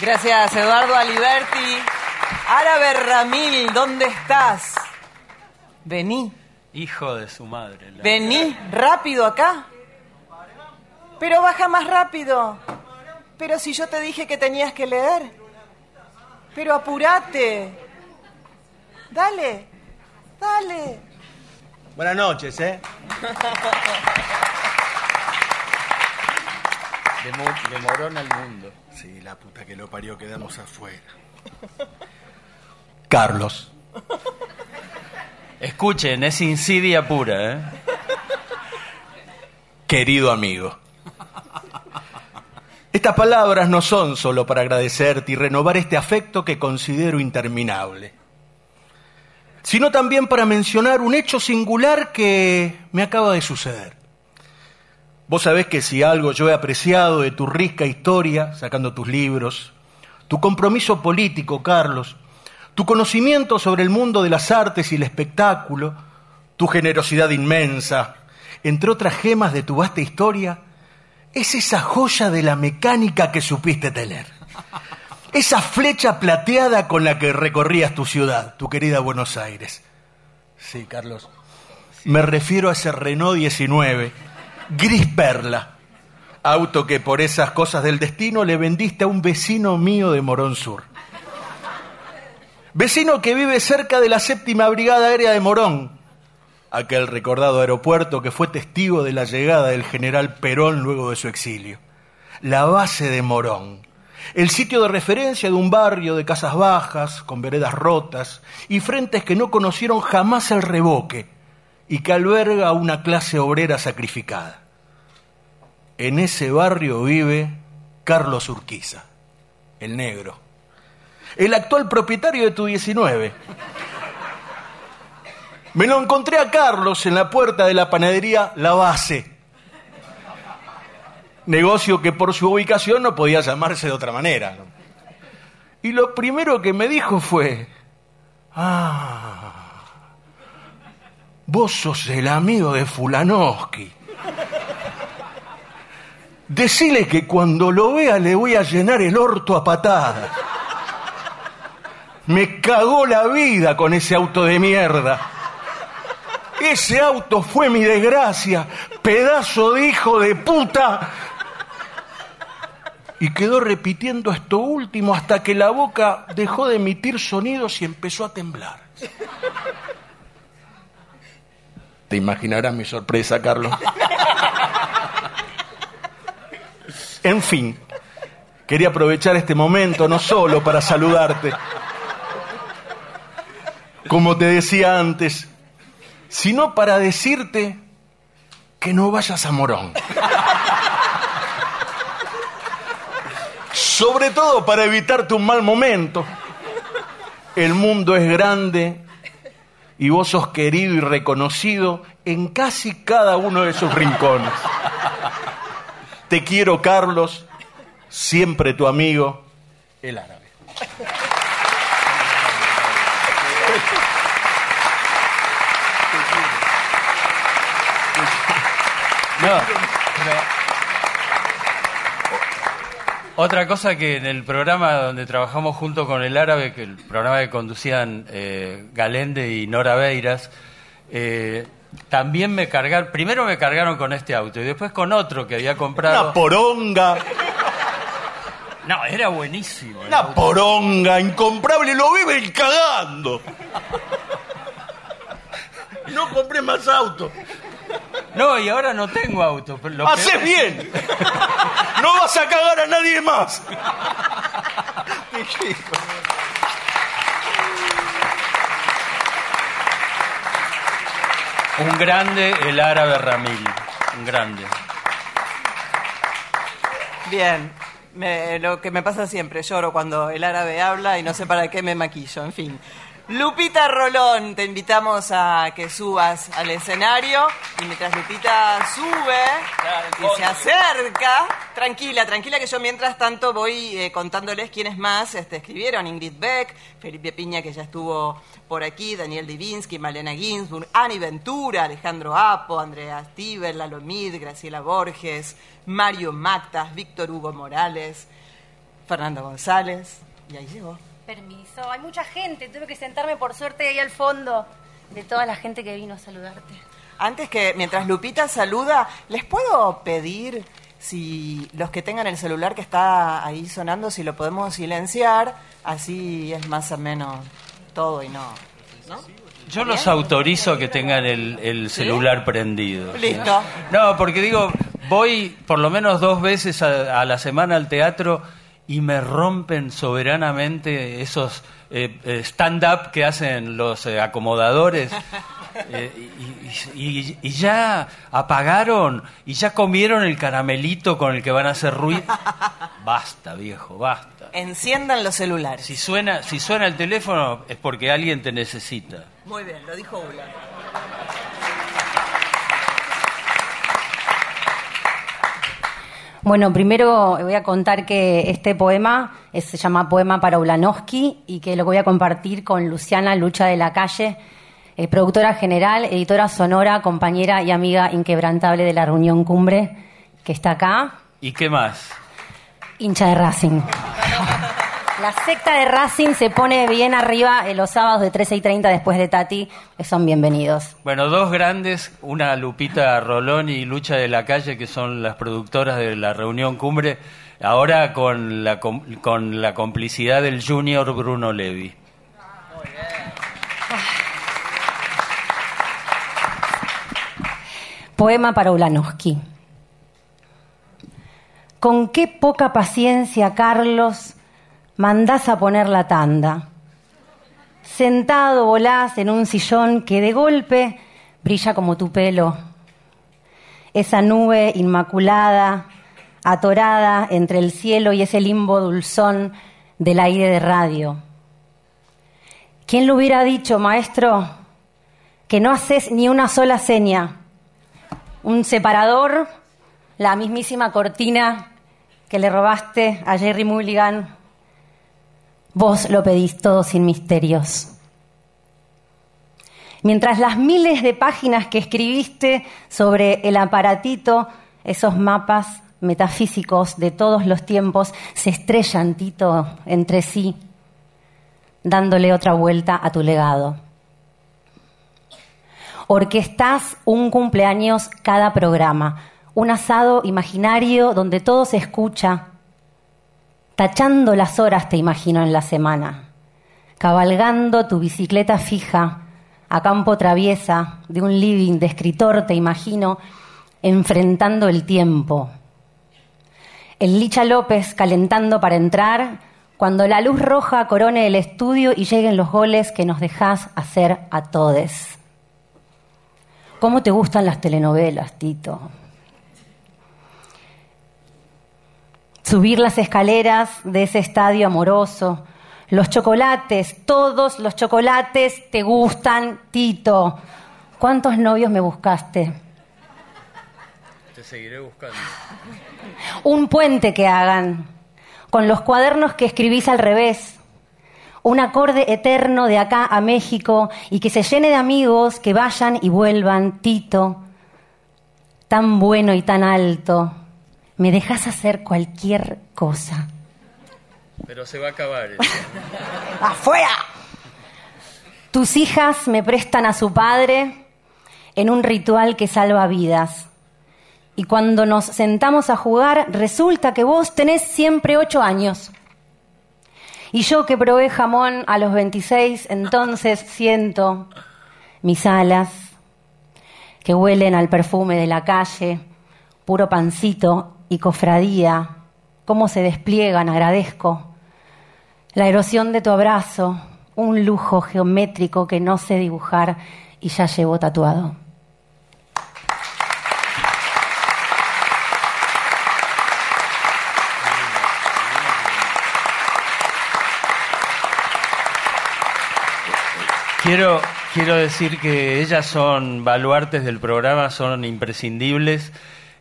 Gracias, Eduardo Aliberti. Árabe Ramil, ¿dónde estás? Vení. Hijo de su madre. Vení, rápido acá. Pero baja más rápido. Pero si yo te dije que tenías que leer. Pero apúrate. Dale, dale. Buenas noches, ¿eh? De, morón al mundo. Sí, la puta que lo parió, quedamos afuera. Carlos. Escuchen, es insidia pura, ¿eh? Querido amigo. Estas palabras no son solo para agradecerte y renovar este afecto que considero interminable sino también para mencionar un hecho singular que me acaba de suceder. Vos sabés que si algo yo he apreciado de tu rica historia, sacando tus libros, tu compromiso político, Carlos, tu conocimiento sobre el mundo de las artes y el espectáculo, tu generosidad inmensa, entre otras gemas de tu vasta historia, es esa joya de la mecánica que supiste tener. Esa flecha plateada con la que recorrías tu ciudad, tu querida Buenos Aires. Sí, Carlos. Me refiero a ese Renault 19, gris perla, auto que por esas cosas del destino le vendiste a un vecino mío de Morón Sur. Vecino que vive cerca de la séptima brigada aérea de Morón, aquel recordado aeropuerto que fue testigo de la llegada del general Perón luego de su exilio. La base de Morón, el sitio de referencia de un barrio de casas bajas, con veredas rotas y frentes que no conocieron jamás el revoque y que alberga a una clase obrera sacrificada. En ese barrio vive Carlos Urquiza, el negro, el actual propietario de tu 19. Me lo encontré a Carlos en la puerta de la panadería La Base negocio que por su ubicación no podía llamarse de otra manera. Y lo primero que me dijo fue, ah, vos sos el amigo de Fulanowski. Decile que cuando lo vea le voy a llenar el orto a patadas. Me cagó la vida con ese auto de mierda. Ese auto fue mi desgracia, pedazo de hijo de puta y quedó repitiendo esto último hasta que la boca dejó de emitir sonidos y empezó a temblar. Te imaginarás mi sorpresa, Carlos. En fin, quería aprovechar este momento no solo para saludarte, como te decía antes, sino para decirte que no vayas a Morón. Sobre todo para evitarte un mal momento. El mundo es grande y vos sos querido y reconocido en casi cada uno de sus rincones. Te quiero, Carlos, siempre tu amigo, el árabe. Otra cosa que en el programa donde trabajamos junto con el árabe, que el programa que conducían eh, Galende y Nora Beiras, eh, también me cargaron, primero me cargaron con este auto y después con otro que había comprado. Una poronga, No, era buenísimo. el una auto. poronga incomparable, lo viven cagando. No compré más auto. No, y ahora no tengo auto. pero lo ¡Haces peor- bien! ¡No vas a cagar a nadie más! Un grande, el árabe Ramil. Un grande. Bien, me- lo que me pasa siempre, lloro cuando el árabe habla y no sé para qué me maquillo, en fin. Lupita Rolón, te invitamos a que subas al escenario y mientras Lupita sube y se acerca, tranquila, tranquila que yo mientras tanto voy eh, contándoles quiénes más este, escribieron. Ingrid Beck, Felipe Piña que ya estuvo por aquí, Daniel Divinsky, Malena Ginsburg, Ani Ventura, Alejandro Apo, Andrea Stiver, Lalo Mid, Graciela Borges, Mario Mactas, Víctor Hugo Morales, Fernando González, y ahí llegó. Permiso, hay mucha gente, tuve que sentarme por suerte ahí al fondo de toda la gente que vino a saludarte. Antes que, mientras Lupita saluda, ¿les puedo pedir si los que tengan el celular que está ahí sonando, si lo podemos silenciar? Así es más o menos todo y no. ¿no? Yo los autorizo que tengan el, el celular prendido. Listo. No, porque digo, voy por lo menos dos veces a, a la semana al teatro y me rompen soberanamente esos eh, eh, stand-up que hacen los eh, acomodadores. Eh, y, y- y ya apagaron y ya comieron el caramelito con el que van a hacer ruido. Basta, viejo, basta. Enciendan los celulares. Si suena, si suena el teléfono es porque alguien te necesita. Muy bien, lo dijo Ula. Bueno, primero voy a contar que este poema es- se llama Poema para Ulanowski y que lo voy a compartir con Luciana Lucha de la Calle, eh, productora general, editora sonora, compañera y amiga inquebrantable de la reunión cumbre, que está acá, ¿Y qué más? hincha de Racing. La secta de Racing se pone bien arriba eh, los sábados de 13 y 30 después de Tati, son bienvenidos. Bueno, dos grandes, una Lupita Rolón y Lucha de la Calle, que son las productoras de la reunión cumbre, ahora con la, con la complicidad del junior Bruno Levi. Poema para Ulanowski. Con qué poca paciencia, Carlos, mandás a poner la tanda. Sentado volás en un sillón que de golpe brilla como tu pelo. Esa nube inmaculada, atorada entre el cielo y ese limbo dulzón del aire de radio. ¿Quién lo hubiera dicho, maestro, que no haces ni una sola seña? un separador, la mismísima cortina que le robaste a Jerry Mulligan. Vos lo pedís todo sin misterios. Mientras las miles de páginas que escribiste sobre el aparatito, esos mapas metafísicos de todos los tiempos, se estrellan, Tito, entre sí, dándole otra vuelta a tu legado orquestás un cumpleaños cada programa, un asado imaginario donde todo se escucha, tachando las horas te imagino en la semana, cabalgando tu bicicleta fija a campo traviesa de un living de escritor te imagino enfrentando el tiempo. El Licha López calentando para entrar cuando la luz roja corone el estudio y lleguen los goles que nos dejás hacer a todes. ¿Cómo te gustan las telenovelas, Tito? Subir las escaleras de ese estadio amoroso, los chocolates, todos los chocolates te gustan, Tito. ¿Cuántos novios me buscaste? Te seguiré buscando. Un puente que hagan, con los cuadernos que escribís al revés. Un acorde eterno de acá a México y que se llene de amigos que vayan y vuelvan, Tito. Tan bueno y tan alto. Me dejas hacer cualquier cosa. Pero se va a acabar. ¡Afuera! Tus hijas me prestan a su padre en un ritual que salva vidas. Y cuando nos sentamos a jugar, resulta que vos tenés siempre ocho años. Y yo que probé jamón a los 26, entonces siento mis alas que huelen al perfume de la calle, puro pancito y cofradía, cómo se despliegan, agradezco. La erosión de tu abrazo, un lujo geométrico que no sé dibujar y ya llevo tatuado. Quiero, quiero decir que ellas son baluartes del programa, son imprescindibles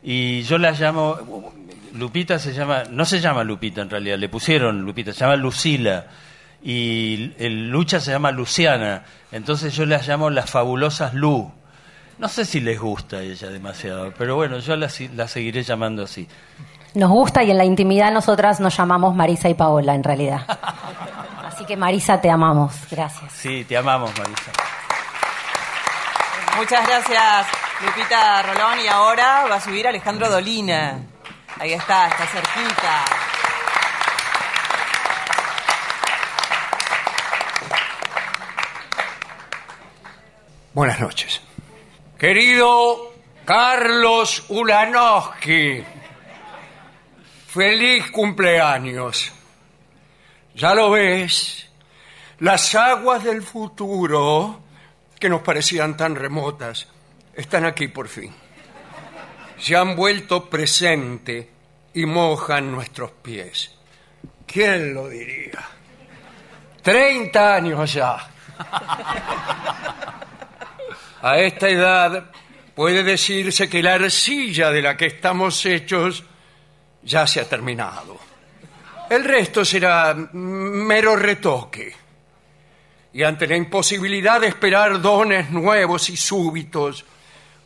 y yo las llamo, Lupita se llama, no se llama Lupita en realidad, le pusieron Lupita, se llama Lucila y el Lucha se llama Luciana, entonces yo las llamo las fabulosas Lu. No sé si les gusta a ella demasiado, pero bueno, yo las, las seguiré llamando así. Nos gusta y en la intimidad nosotras nos llamamos Marisa y Paola en realidad. Así que Marisa, te amamos. Gracias. Sí, te amamos, Marisa. Muchas gracias, Lupita Rolón. Y ahora va a subir Alejandro Dolina. Ahí está, está cerquita. Buenas noches. Querido Carlos Ulanowski, feliz cumpleaños. Ya lo ves, las aguas del futuro, que nos parecían tan remotas, están aquí por fin. Se han vuelto presente y mojan nuestros pies. ¿Quién lo diría? Treinta años ya. A esta edad puede decirse que la arcilla de la que estamos hechos ya se ha terminado. El resto será mero retoque. Y ante la imposibilidad de esperar dones nuevos y súbitos,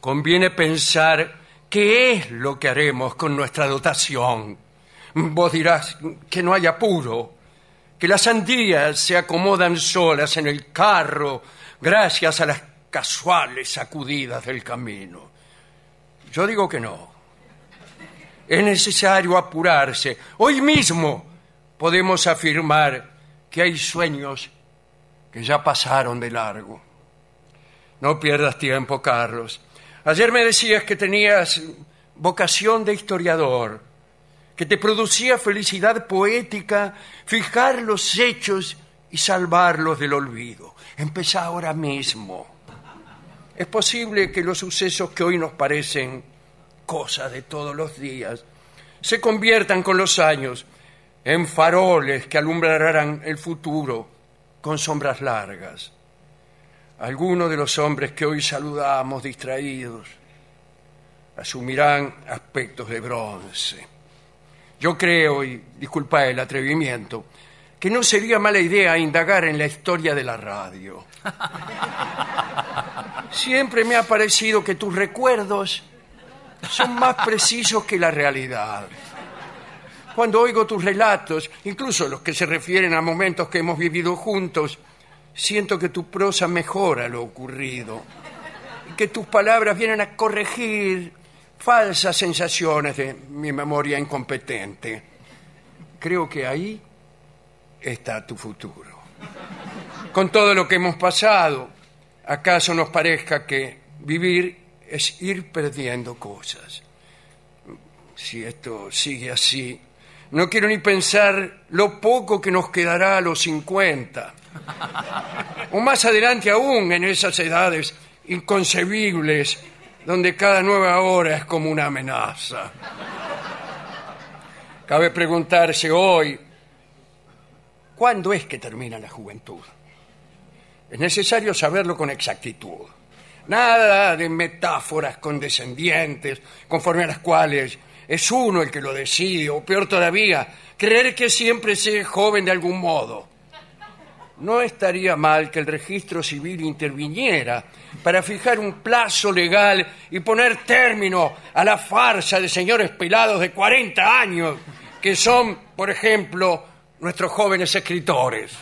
conviene pensar qué es lo que haremos con nuestra dotación. Vos dirás que no hay apuro, que las sandías se acomodan solas en el carro gracias a las casuales sacudidas del camino. Yo digo que no. Es necesario apurarse. Hoy mismo podemos afirmar que hay sueños que ya pasaron de largo. No pierdas tiempo, Carlos. Ayer me decías que tenías vocación de historiador, que te producía felicidad poética fijar los hechos y salvarlos del olvido. Empezá ahora mismo. Es posible que los sucesos que hoy nos parecen cosas de todos los días se conviertan con los años en faroles que alumbrarán el futuro con sombras largas. Algunos de los hombres que hoy saludamos distraídos asumirán aspectos de bronce. Yo creo, y disculpa el atrevimiento, que no sería mala idea indagar en la historia de la radio. Siempre me ha parecido que tus recuerdos son más precisos que la realidad. Cuando oigo tus relatos, incluso los que se refieren a momentos que hemos vivido juntos, siento que tu prosa mejora lo ocurrido que tus palabras vienen a corregir falsas sensaciones de mi memoria incompetente. creo que ahí está tu futuro. Con todo lo que hemos pasado, ¿acaso nos parezca que vivir es ir perdiendo cosas? Si esto sigue así, no quiero ni pensar lo poco que nos quedará a los 50. O más adelante aún en esas edades inconcebibles donde cada nueva hora es como una amenaza. Cabe preguntarse hoy, ¿cuándo es que termina la juventud? Es necesario saberlo con exactitud. Nada de metáforas condescendientes, conforme a las cuales es uno el que lo decide, o peor todavía, creer que siempre se es joven de algún modo. No estaría mal que el registro civil interviniera para fijar un plazo legal y poner término a la farsa de señores pelados de 40 años, que son, por ejemplo, nuestros jóvenes escritores.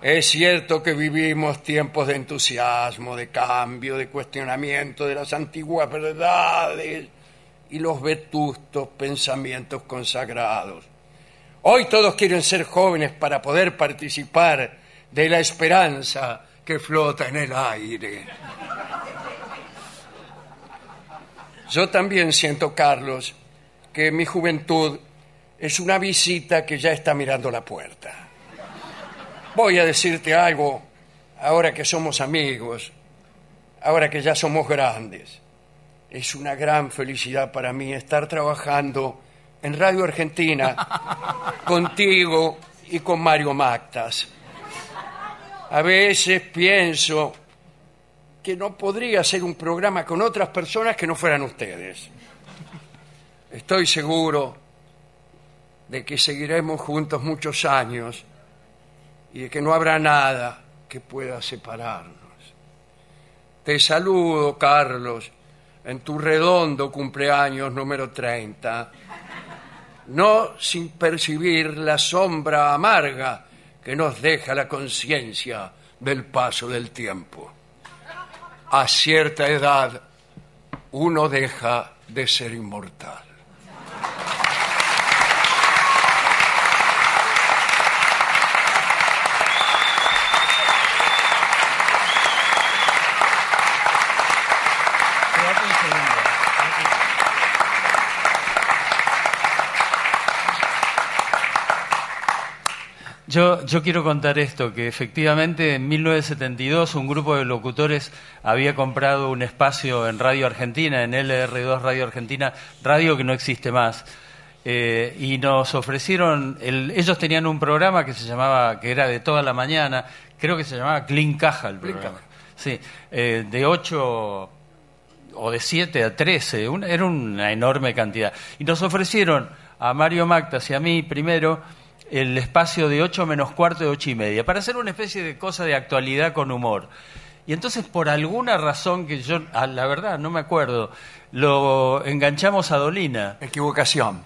Es cierto que vivimos tiempos de entusiasmo, de cambio, de cuestionamiento de las antiguas verdades y los vetustos pensamientos consagrados. Hoy todos quieren ser jóvenes para poder participar de la esperanza que flota en el aire. Yo también siento, Carlos, que mi juventud es una visita que ya está mirando la puerta. Voy a decirte algo ahora que somos amigos, ahora que ya somos grandes. Es una gran felicidad para mí estar trabajando en Radio Argentina contigo y con Mario Mactas. A veces pienso que no podría ser un programa con otras personas que no fueran ustedes. Estoy seguro de que seguiremos juntos muchos años y de que no habrá nada que pueda separarnos. Te saludo, Carlos, en tu redondo cumpleaños número 30, no sin percibir la sombra amarga que nos deja la conciencia del paso del tiempo. A cierta edad uno deja de ser inmortal. Yo, yo quiero contar esto, que efectivamente en 1972 un grupo de locutores había comprado un espacio en Radio Argentina, en LR2 Radio Argentina, radio que no existe más. Eh, y nos ofrecieron, el- ellos tenían un programa que se llamaba, que era de toda la mañana, creo que se llamaba Clean Caja el Clean programa. Sí, eh, de 8 o de 7 a 13, un- era una enorme cantidad. Y nos ofrecieron a Mario Mactas y a mí primero el espacio de 8 menos cuarto de 8 y media, para hacer una especie de cosa de actualidad con humor. Y entonces, por alguna razón que yo, a la verdad, no me acuerdo, lo enganchamos a Dolina. Equivocación.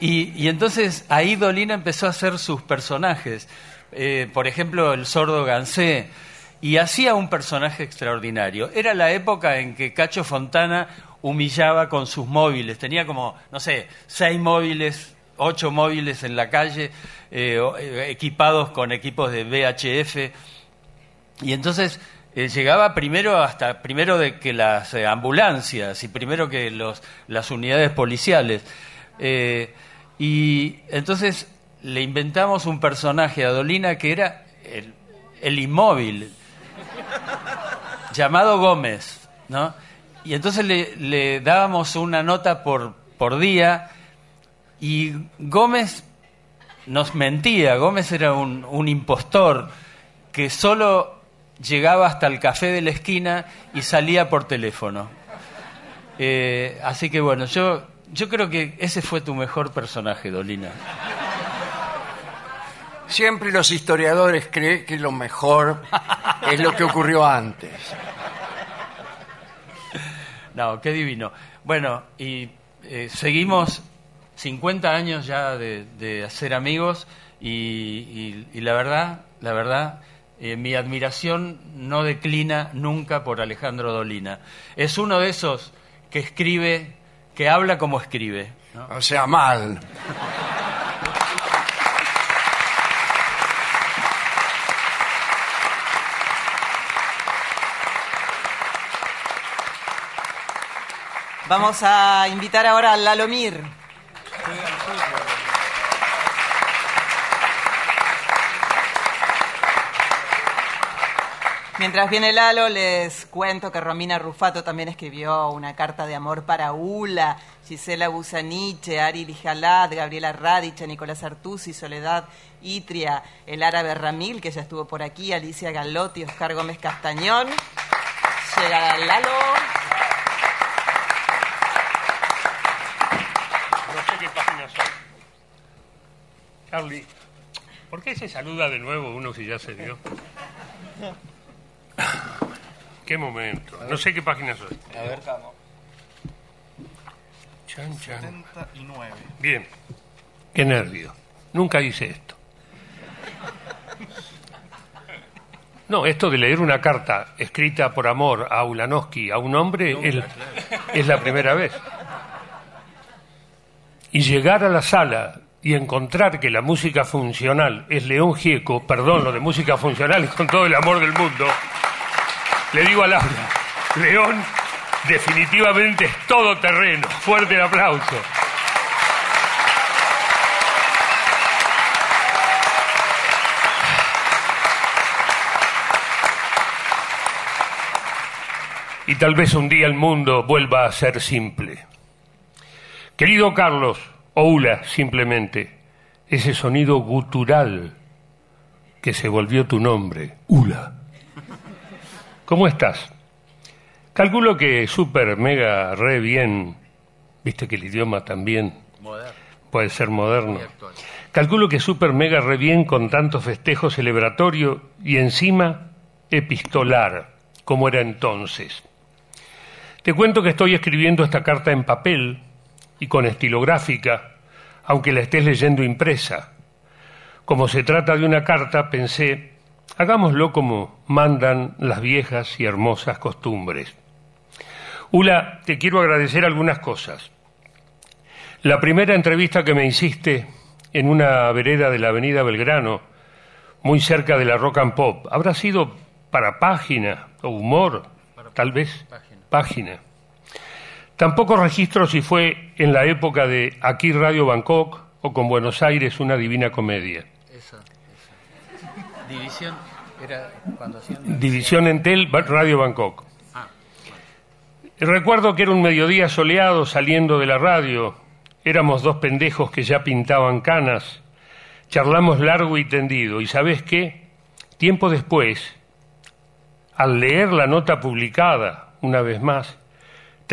Y, y entonces ahí Dolina empezó a hacer sus personajes. Eh, por ejemplo, el sordo Gansé. Y hacía un personaje extraordinario. Era la época en que Cacho Fontana humillaba con sus móviles. Tenía como, no sé, seis móviles, ocho móviles en la calle, eh, eh, equipados con equipos de VHF. Y entonces eh, llegaba primero hasta primero de que las ambulancias y primero que los, las unidades policiales. Y entonces le inventamos un personaje a Dolina que era el inmóvil, llamado Gómez, ¿no? Y entonces le, dábamos una nota por, por día y Gómez nos mentía, Gómez era un, un impostor que solo llegaba hasta el café de la esquina y salía por teléfono. Eh, así que bueno, yo, yo creo que ese fue tu mejor personaje, Dolina. Siempre los historiadores creen que lo mejor es lo que ocurrió antes. No, qué divino. Bueno, y eh, seguimos 50 años ya de, ser amigos y, la verdad, la verdad, eh, mi admiración no declina nunca por Alejandro Dolina. Es uno de esos que escribe que habla como escribe. O sea, mal. Vamos a invitar ahora a Lalomir. Mientras viene Lalo, les cuento que Romina Rufato también escribió una carta de amor para Ula, Gisela Busaniche, Ari Lijalad, Gabriela Radicha, Nicolás Artusi, Soledad Itria, el árabe Ramil, que ya estuvo por aquí, Alicia Galotti, Oscar Gómez Castañón. Llega Lalo. No sé qué página son. Charlie, ¿por qué se saluda de nuevo uno si ya se dio? ¿Qué momento? No sé qué página soy. A ver. Chan, chan. 79. Bien. Qué nervio. Nunca hice esto. No, esto de leer una carta escrita por amor a Ulanowski a un hombre es, es la primera vez. Y llegar a la sala y encontrar que la música funcional es León Gieco, perdón, lo de música funcional con todo el amor del mundo, le digo a Laura, León definitivamente es todo terreno. Fuerte el aplauso. Y tal vez un día el mundo vuelva a ser simple. Querido Carlos, o Ula simplemente, ese sonido gutural que se volvió tu nombre, Ula. ¿Cómo estás? Calculo que super, mega, re bien, viste que el idioma también puede ser moderno. Calculo que super, mega, re bien con tanto festejo celebratorio y encima epistolar, como era entonces. Te cuento que estoy escribiendo esta carta en papel y con estilográfica, aunque la estés leyendo impresa. Como se trata de una carta, pensé, hagámoslo como mandan las viejas y hermosas costumbres. Ula, te quiero agradecer algunas cosas. La primera entrevista que me hiciste en una vereda de la avenida Belgrano, muy cerca de la Rock and Pop, habrá sido para página o humor, tal vez página. Tampoco registro si fue en la época de Aquí Radio Bangkok o con Buenos Aires una divina comedia. Esa. División era cuando hacían... División Entel, Radio Bangkok. Recuerdo que era un mediodía soleado saliendo de la radio. Éramos dos pendejos que ya pintaban canas. Charlamos largo y tendido. ¿Y sabes qué? Tiempo después, al leer la nota publicada, una vez más,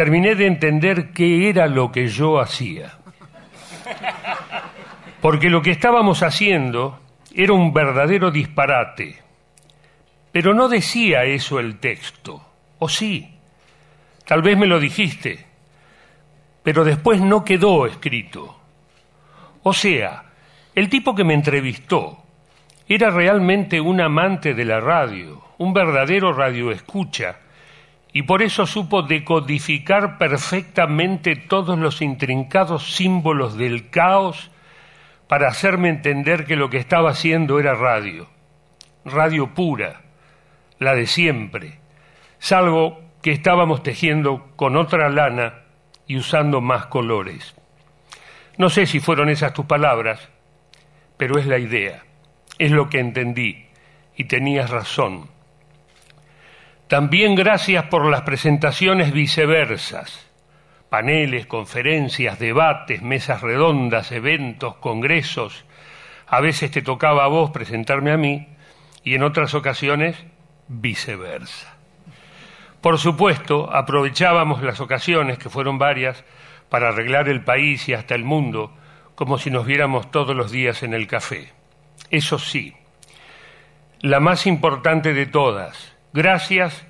terminé de entender qué era lo que yo hacía. Porque lo que estábamos haciendo era un verdadero disparate. Pero no decía eso el texto. ¿O sí? Tal vez me lo dijiste. Pero después no quedó escrito. O sea, el tipo que me entrevistó era realmente un amante de la radio, un verdadero radioescucha, y por eso supo decodificar perfectamente todos los intrincados símbolos del caos para hacerme entender que lo que estaba haciendo era radio, radio pura, la de siempre, salvo que estábamos tejiendo con otra lana y usando más colores. No sé si fueron esas tus palabras, pero es la idea, es lo que entendí, y tenías razón. También gracias por las presentaciones viceversas, paneles, conferencias, debates, mesas redondas, eventos, congresos. A veces te tocaba a vos presentarme a mí y en otras ocasiones viceversa. Por supuesto, aprovechábamos las ocasiones, que fueron varias, para arreglar el país y hasta el mundo, como si nos viéramos todos los días en el café. Eso sí, la más importante de todas, gracias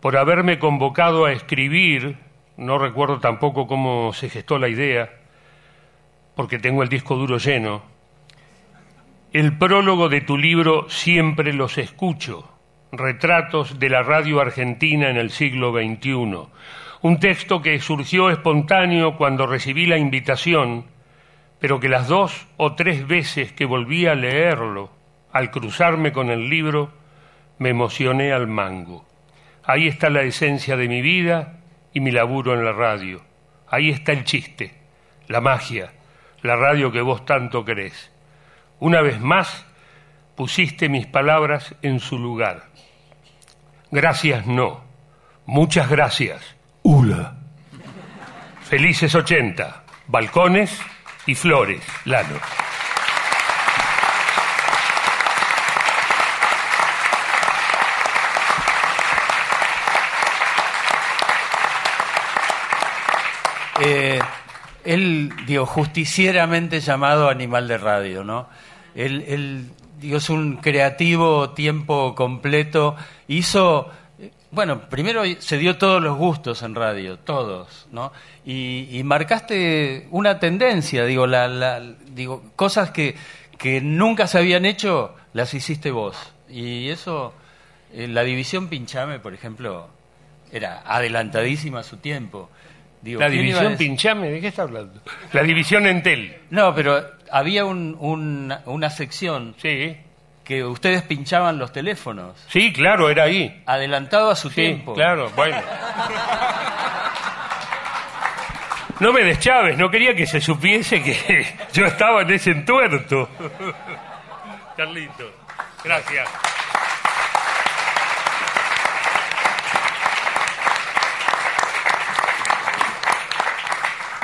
por haberme convocado a escribir, no recuerdo tampoco cómo se gestó la idea, porque tengo el disco duro lleno, el prólogo de tu libro Siempre los escucho, retratos de la radio argentina en el siglo XXI, Un texto que surgió espontáneo cuando recibí la invitación, pero que las dos o tres veces que volví a leerlo, al cruzarme con el libro, me emocioné al mango. Ahí está la esencia de mi vida y mi laburo en la radio. Ahí está el chiste, la magia, la radio que vos tanto querés. Una vez más, pusiste mis palabras en su lugar. Gracias no. Muchas gracias. Ula. Felices 80. Balcones y flores. Lalo. Eh, él, digo, justicieramente llamado animal de radio, ¿no? Él, él, digo, es un creativo tiempo completo. Hizo, eh, bueno, primero se dio todos los gustos en radio, todos, ¿no? Y, y marcaste una tendencia, digo, la, la, digo, cosas que, que nunca se habían hecho, las hiciste vos. Y eso, eh, la división Pinchame, por ejemplo, era adelantadísima a su tiempo. Digo, la ¿quién iba a división? Pinchame, ¿de qué está hablando? La división Entel. No, pero había un- un- una sección que ustedes pinchaban los teléfonos. Sí, claro, era ahí. Adelantado a su Sí, tiempo. claro, bueno. No me deschaves, no quería que se supiese que yo estaba en ese entuerto. Carlito, gracias.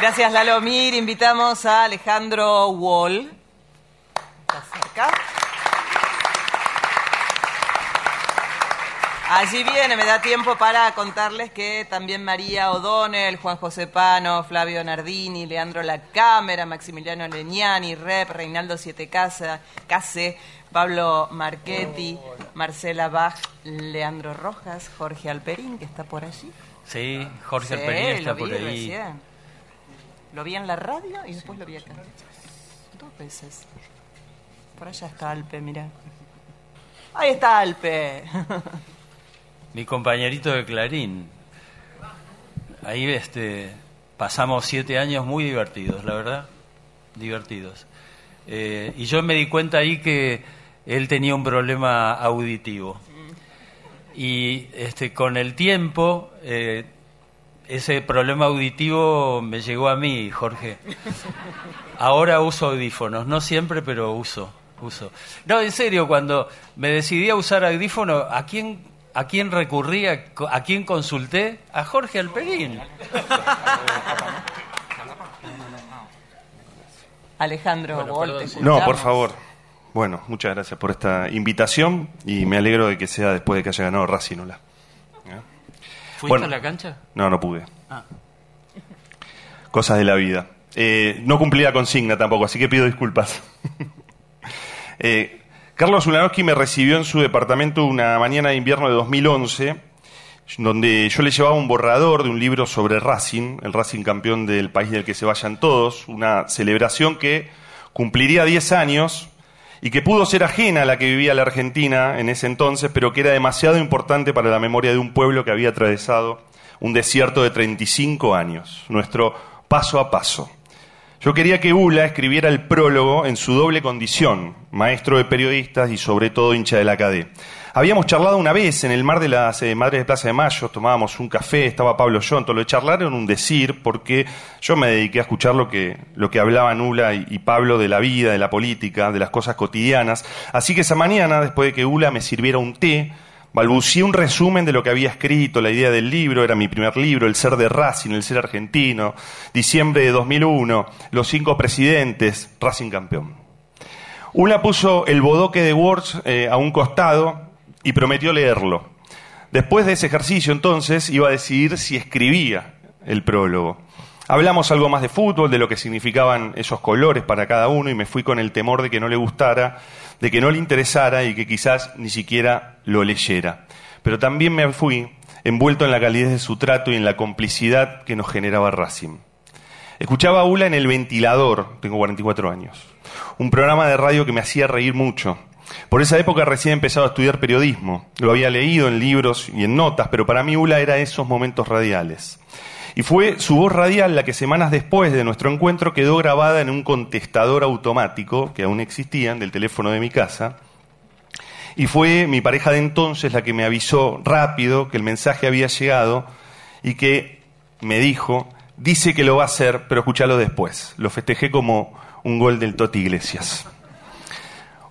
Gracias, Lalo Mir. Invitamos a Alejandro Wall. Está cerca. Allí viene, me da tiempo para contarles que también María O'Donnell, Juan José Pano, Flavio Nardini, Leandro La Cámara, Maximiliano Leñani, Rep, Reinaldo Siete Casa, Case, Pablo Marchetti, Marcela Bach, Leandro Rojas, Jorge Alperín, que está por allí. Sí, Jorge Sí, Alperín está lo vi por ahí. recién. Lo vi en la radio y después lo vi acá. Dos veces. Por allá está Alpe, mira. Ahí está Alpe. Mi compañerito de Clarín. Ahí este, pasamos siete años muy divertidos, la verdad. Divertidos. Eh, y yo me di cuenta ahí que él tenía un problema auditivo. Y este, con el tiempo, eh, ese problema auditivo me llegó a mí, Jorge. Ahora uso audífonos, no siempre, pero uso, uso. No, en serio, cuando me decidí a usar audífono, ¿a quién, a quién recurrí? ¿A, a quién consulté? A Jorge Alperín. Alejandro te No, por favor. Bueno, muchas gracias por esta invitación y me alegro de que sea después de que haya ganado Racinola. ¿Fuiste a la cancha? No, no pude. Ah. Cosas de la vida. Eh, no cumplí la consigna tampoco, así que pido disculpas. Eh, Carlos Ulanowski me recibió en su departamento una mañana de invierno de 2011, donde yo le llevaba un borrador de un libro sobre Racing, el Racing campeón del país del que se vayan todos, una celebración que cumpliría 10 años y que pudo ser ajena a la que vivía la Argentina en ese entonces, pero que era demasiado importante para la memoria de un pueblo que había atravesado un desierto de 35 años, nuestro paso a paso. Yo quería que Ula escribiera el prólogo en su doble condición, maestro de periodistas y sobre todo hincha de la CADE. Habíamos charlado una vez en el mar de las eh, Madres de Plaza de Mayo, tomábamos un café, estaba Pablo Yonto, lo de charlar era un decir, porque yo me dediqué a escuchar lo que, lo que hablaban Ula y, Pablo de la vida, de la política, de las cosas cotidianas. Así que esa mañana, después de que Ula me sirviera un té, Balbucié un resumen de lo que había escrito, la idea del libro, era mi primer libro, El ser de Racing, El ser argentino, diciembre de 2001, Los cinco presidentes, Racing campeón. Una puso el bodoque de Words eh, a un costado y prometió leerlo. Después de ese ejercicio, entonces, iba a decidir si escribía el prólogo. Hablamos algo más de fútbol, de lo que significaban esos colores para cada uno y me fui con el temor de que no le gustara, de que no le interesara y que quizás ni siquiera lo leyera. Pero también me fui envuelto en la calidez de su trato y en la complicidad que nos generaba Racing. Escuchaba a Ula en El Ventilador, tengo 44 años, un programa de radio que me hacía reír mucho. Por esa época recién empezado a estudiar periodismo. Lo había leído en libros y en notas, pero para mí Ula era esos momentos radiales. Y fue su voz radial la que semanas después de nuestro encuentro quedó grabada en un contestador automático, que aún existían, del teléfono de mi casa. Y fue mi pareja de entonces la que me avisó rápido que el mensaje había llegado y que me dijo, dice que lo va a hacer, pero escúchalo después. Lo festejé como un gol del Toti Iglesias.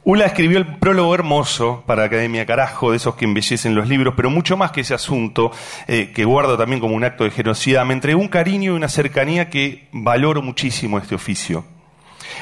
Ula escribió el prólogo hermoso para Academia Carajo, de esos que embellecen los libros, pero mucho más que ese asunto, eh, que guardo también como un acto de generosidad, me entregó un cariño y una cercanía que valoro muchísimo este oficio.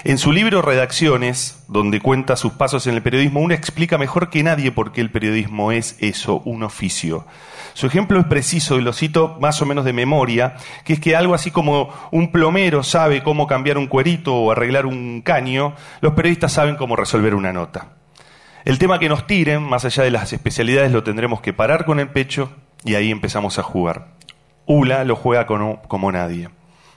En su libro Redacciones, donde cuenta sus pasos en el periodismo, una explica mejor que nadie por qué el periodismo es eso, un oficio. Su ejemplo es preciso y lo cito más o menos de memoria, que es que algo así como un plomero sabe cómo cambiar un cuerito o arreglar un caño, los periodistas saben cómo resolver una nota. El tema que nos tiren, más allá de las especialidades, lo tendremos que parar con el pecho y ahí empezamos a jugar. Ula lo juega como nadie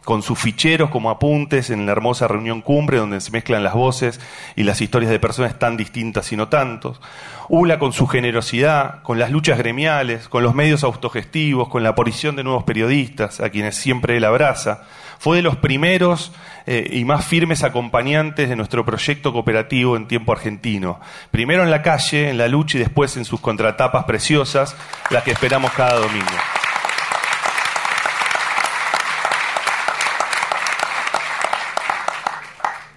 con sus ficheros como apuntes en la hermosa reunión cumbre donde se mezclan las voces y las historias de personas tan distintas y no tantos. Ula con su generosidad, con las luchas gremiales, con los medios autogestivos, con la aparición de nuevos periodistas, a quienes siempre él abraza. Fue de los primeros eh, y más firmes acompañantes de nuestro proyecto cooperativo en tiempo argentino. Primero en la calle, en la lucha y después en sus contratapas preciosas, las que esperamos cada domingo.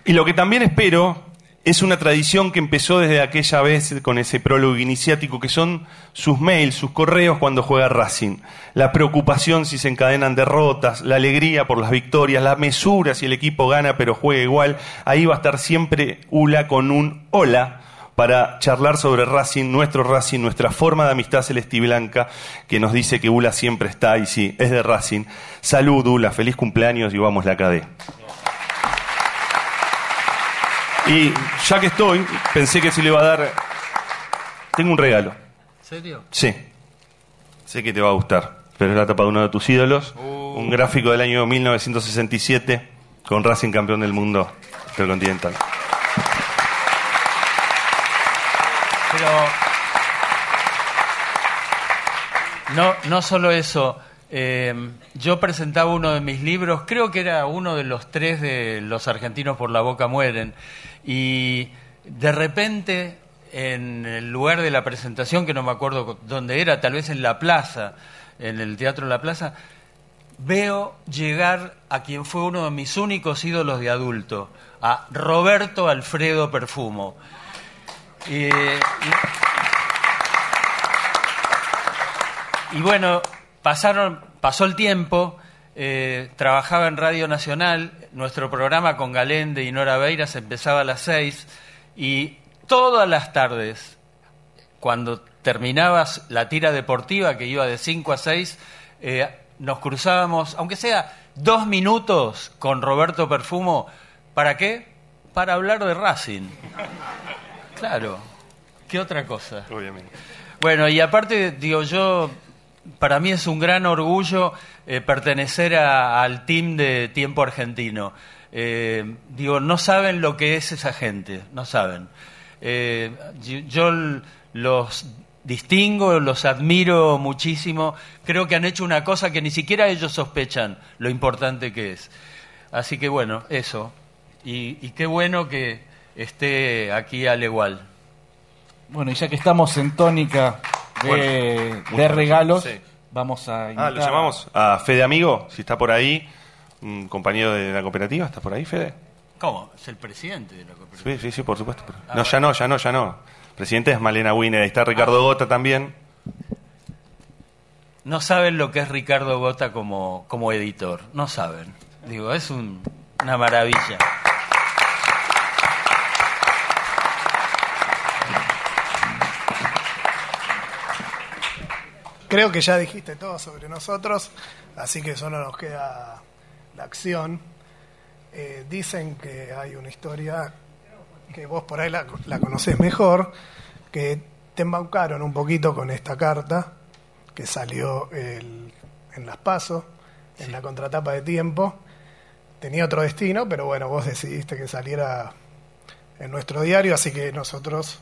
Y lo que también espero es una tradición que empezó desde aquella vez con ese prólogo iniciático, que son sus mails, sus correos cuando juega Racing. La preocupación si se encadenan derrotas, la alegría por las victorias, la mesura si el equipo gana pero juega igual. Ahí va a estar siempre Ula con un hola para charlar sobre Racing, nuestro Racing, nuestra forma de amistad celeste y blanca, que nos dice que Ula siempre está y sí, es de Racing. Salud, Ula, feliz cumpleaños y vamos la KD. Y ya que estoy, pensé que se le iba a dar. Tengo un regalo. ¿Serio? Sí. Sé que te va a gustar. Pero es la tapa de uno de tus ídolos. Un gráfico del año 1967 con Racing campeón del mundo del Continental. Pero. No, no solo eso. Eh, yo presentaba uno de mis libros, creo que era uno de los tres de Los argentinos por la boca mueren, y de repente en el lugar de la presentación, que no me acuerdo dónde era, tal vez en la plaza, en el Teatro la Plaza, veo llegar a quien fue uno de mis únicos ídolos de adulto, a Roberto Alfredo Perfumo. Y bueno, pasaron, pasó el tiempo, eh, trabajaba en Radio Nacional, nuestro programa con Galende y Nora Beiras empezaba a las seis y todas las tardes, cuando terminabas la tira deportiva que iba de 5 a 6, nos cruzábamos, aunque sea dos minutos con Roberto Perfumo, ¿para qué? Para hablar de Racing. Claro, ¿qué otra cosa? Obviamente. Bueno, y aparte, digo, yo, para mí es un gran orgullo eh, pertenecer a- al team de Tiempo Argentino. Eh, digo, no saben lo que es esa gente, no saben. Eh, yo los distingo, los admiro muchísimo. Creo que han hecho una cosa que ni siquiera ellos sospechan lo importante que es. Así que bueno, eso. Y, y qué bueno que esté aquí al igual. Bueno, y ya que estamos en tónica de, Bueno, de muchas regalos. Sí. vamos a Ah, invitar lo llamamos a Fede Amigo, si está por ahí, un compañero de la cooperativa, ¿está por ahí, Fede? ¿Cómo? Es el presidente de la cooperativa. Sí, sí, sí, por supuesto. pero- Ah, no, ya no, ya no, ya no. Presidente es Malena Wiener, ahí está Ricardo Gota también. No saben lo que es Ricardo Gota como, como editor. No saben. Digo, es un- una maravilla. Creo que ya dijiste todo sobre nosotros, así que solo nos queda la acción. Eh, dicen que hay una historia que vos por ahí la, la conocés mejor, que te embaucaron un poquito con esta carta que salió el- en las pasos, en la contratapa de tiempo. Tenía otro destino, pero bueno, vos decidiste que saliera en nuestro diario, así que nosotros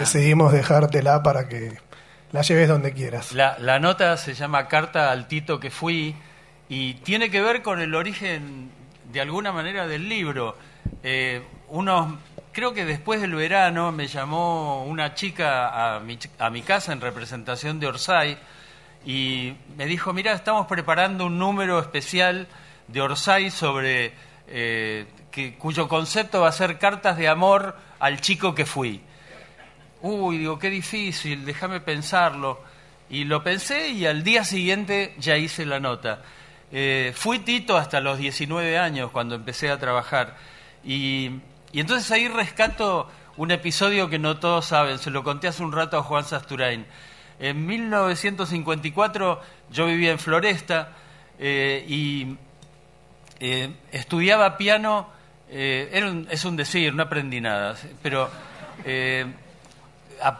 decidimos dejártela para que la lleves donde quieras. La, nota se llama Carta al Tito que fui y tiene que ver con el origen, de alguna manera, del libro. Eh, creo que después del verano me llamó una chica a mi, a mi casa en representación de Orsay y me dijo, mira, estamos preparando un número especial de Orsay sobre eh, que, cuyo concepto va a ser cartas de amor al chico que fui. Uy, digo, qué difícil, déjame pensarlo. Y lo pensé y al día siguiente ya hice la nota. Eh, fui Tito hasta los 19 años cuando empecé a trabajar. Y, entonces ahí rescato un episodio que no todos saben, se lo conté hace un rato a Juan Sasturain. En 1954 yo vivía en Floresta eh, y eh, estudiaba piano, es un decir, no aprendí nada, pero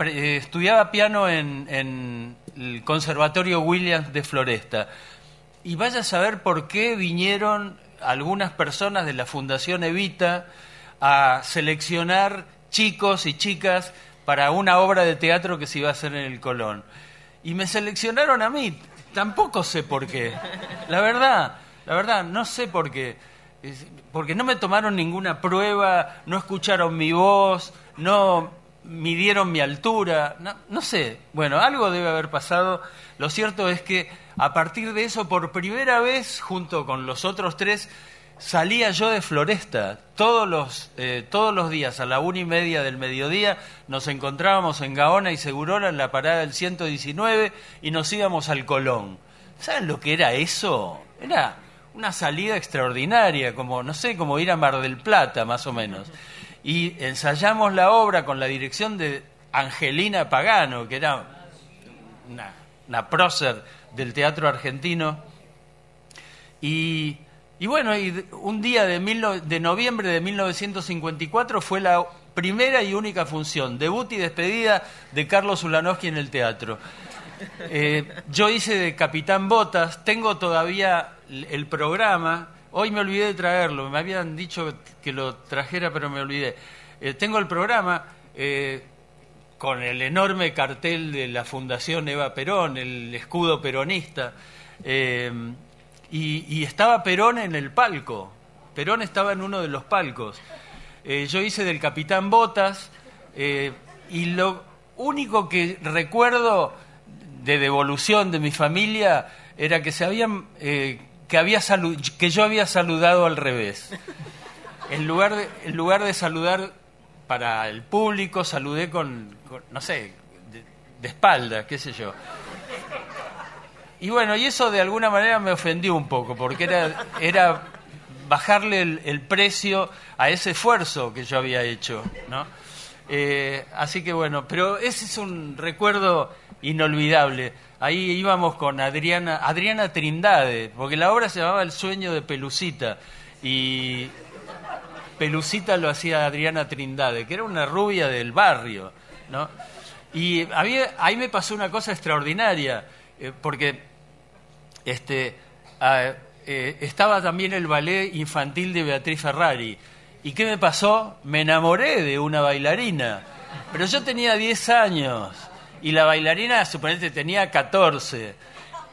estudiaba piano en, el Conservatorio Williams de Floresta. Y vaya a saber por qué vinieron algunas personas de la Fundación Evita a seleccionar chicos y chicas para una obra de teatro que se iba a hacer en el Colón. Y me seleccionaron a mí. Tampoco sé por qué. La verdad, la verdad, no sé por qué. Porque no me tomaron ninguna prueba, no escucharon mi voz, no midieron mi altura, no, sé. Bueno, algo debe haber pasado. Lo cierto es que a partir de eso, por primera vez, junto con los otros tres, salía yo de Floresta. Todos los, eh, todos los días, a la una y media del mediodía, nos encontrábamos en Gaona y Segurola, en la parada del 119, y nos íbamos al Colón. ¿Saben lo que era eso? Era una salida extraordinaria, como, no sé, como ir a Mar del Plata, más o menos. Y ensayamos la obra con la dirección de Angelina Pagano, que era una, una prócer del teatro argentino. Y, bueno, un día de, noviembre de 1954 fue la primera y única función, debut y despedida de Carlos Ulanowski en el teatro. Eh, yo hice de Capitán Botas, tengo todavía el programa, hoy me olvidé de traerlo, me habían dicho que lo trajera pero me olvidé. Eh, tengo el programa eh, con el enorme cartel de la Fundación Eva Perón, el escudo peronista, eh, y, y estaba Perón en el palco, Perón estaba en uno de los palcos. Yo hice del Capitán Botas y lo único que recuerdo de devolución de mi familia era que se habían que había que yo había saludado al revés. En lugar de, en lugar de saludar para el público, saludé con, no sé, de, de espalda, qué sé yo. Y bueno, y eso de alguna manera me ofendió un poco, porque era, era bajarle el, el precio a ese esfuerzo que yo había hecho, ¿no? Eh, así que bueno, pero ese es un recuerdo inolvidable. Ahí íbamos con Adriana, Adriana Trindade, porque la obra se llamaba El sueño de Pelucita y Pelucita lo hacía Adriana Trindade, que era una rubia del barrio, ¿no? Y ahí me pasó una cosa extraordinaria, eh, porque este, eh, estaba también el ballet infantil de Beatriz Ferrari. ¿Y qué me pasó? Me enamoré de una bailarina. Pero yo tenía 10 años y la bailarina suponete tenía 14.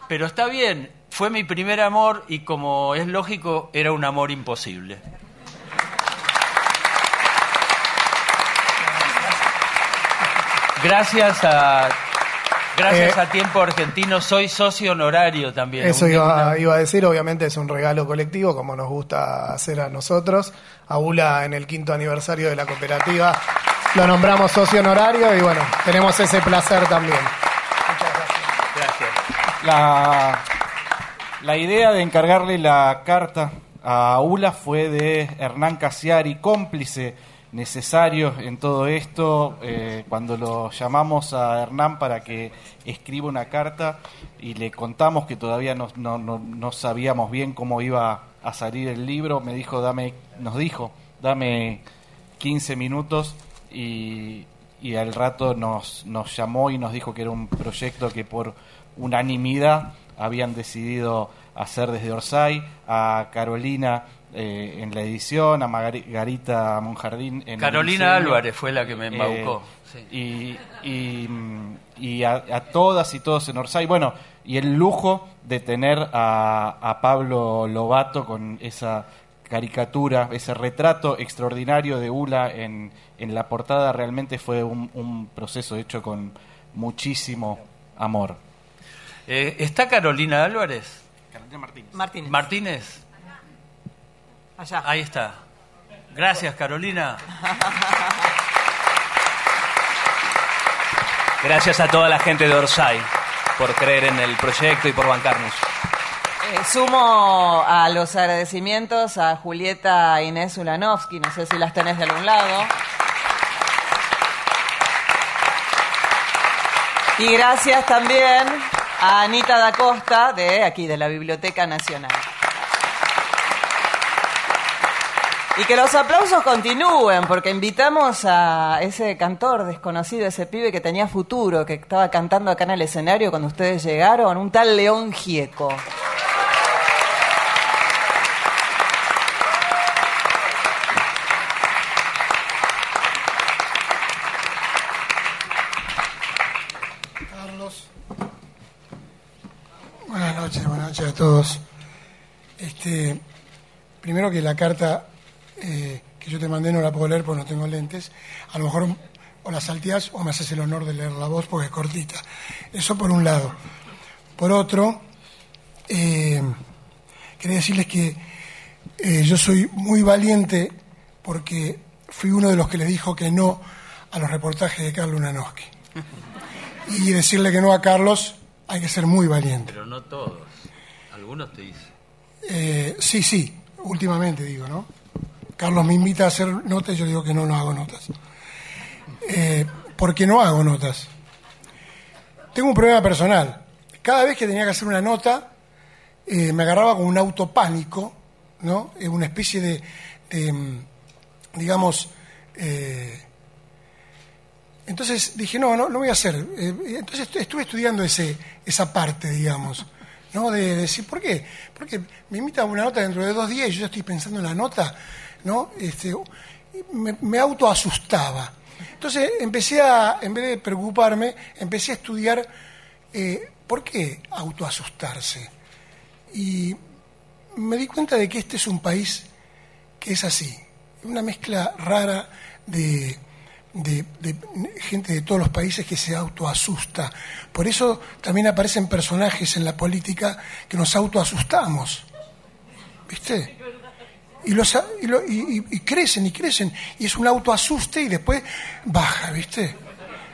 Pero está bien, fue mi primer amor y como es lógico, era un amor imposible. Gracias a gracias Eh, a Tiempo Argentino soy socio honorario también. Eso iba, iba a decir, obviamente es un regalo colectivo, como nos gusta hacer a nosotros. A ULA en el quinto aniversario de la cooperativa lo nombramos socio honorario y bueno, tenemos ese placer también. La, la idea de encargarle la carta a ULA fue de Hernán Casiari, cómplice necesario en todo esto. eh, cuando lo llamamos a Hernán para que escriba una carta y le contamos que todavía no, no, no- no sabíamos bien cómo iba a salir el libro, me dijo, dame, nos dijo, dame 15 minutos y, y al rato nos, nos llamó y nos dijo que era un proyecto que por unanimidad habían decidido hacer desde Orsay. A Carolina eh, en la edición, a Margarita Monjardín en Carolina. Álvarez fue la que me embaucó, Eh, Y, y, mm, y a, a todas y todos en Orsay. Bueno, y el lujo de tener a, a Pablo Lobato con esa caricatura, ese retrato extraordinario de Ula en, en la portada, realmente fue un, un proceso hecho con muchísimo amor. Eh, ¿Está Carolina Álvarez? Carolina Martínez. Martínez. Martínez. Allá. Ahí está. Gracias, Carolina. Gracias a toda la gente de Orsay por creer en el proyecto y por bancarnos. Eh, sumo a los agradecimientos a Julieta Inés Ulanovsky, no sé si las tenés de algún lado. Y gracias también a Anita da Costa, de aquí, de la Biblioteca Nacional. Y que los aplausos continúen, porque invitamos a ese cantor desconocido, ese pibe que tenía futuro, que estaba cantando acá en el escenario cuando ustedes llegaron, un tal León Gieco. Carlos. Buenas buenas noches a todos. Este, primero que la carta eh, que yo te mandé no la puedo leer porque no tengo lentes. A lo mejor o la salteás o me haces el honor de leer la voz porque es cortita. Eso por un lado. Por otro, eh, quería decirles que eh, yo soy muy valiente porque fui uno de los que le dijo que no a los reportajes de Carlos Unanowski. Y decirle que no a Carlos hay que ser muy valiente. Pero no todos. Algunos te dicen. Eh, sí, sí, últimamente digo, ¿no? Carlos me invita a hacer notas y yo digo que no, no hago notas. Eh, porque no hago notas. Tengo un problema personal. Cada vez que tenía que hacer una nota, eh, me agarraba con un autopánico, ¿no? Una especie de, de, mm, digamos, eh, entonces dije, no, no, no voy a hacer. Eh, entonces estu- estuve estudiando ese, esa parte, digamos, ¿no? De, decir, ¿por qué? Porque me invita a una nota dentro de dos días y yo estoy pensando en la nota, ¿no? Este, me, me autoasustaba. Entonces empecé a, en vez de preocuparme, empecé a estudiar eh, por qué autoasustarse. Y me di cuenta de que este es un país que es así, una mezcla rara de, de- gente de todos los países que se autoasusta. Por eso también aparecen personajes en la política que nos autoasustamos. ¿Viste? Y, los, y, crecen y crecen. Y es un autoasuste y después baja, ¿viste?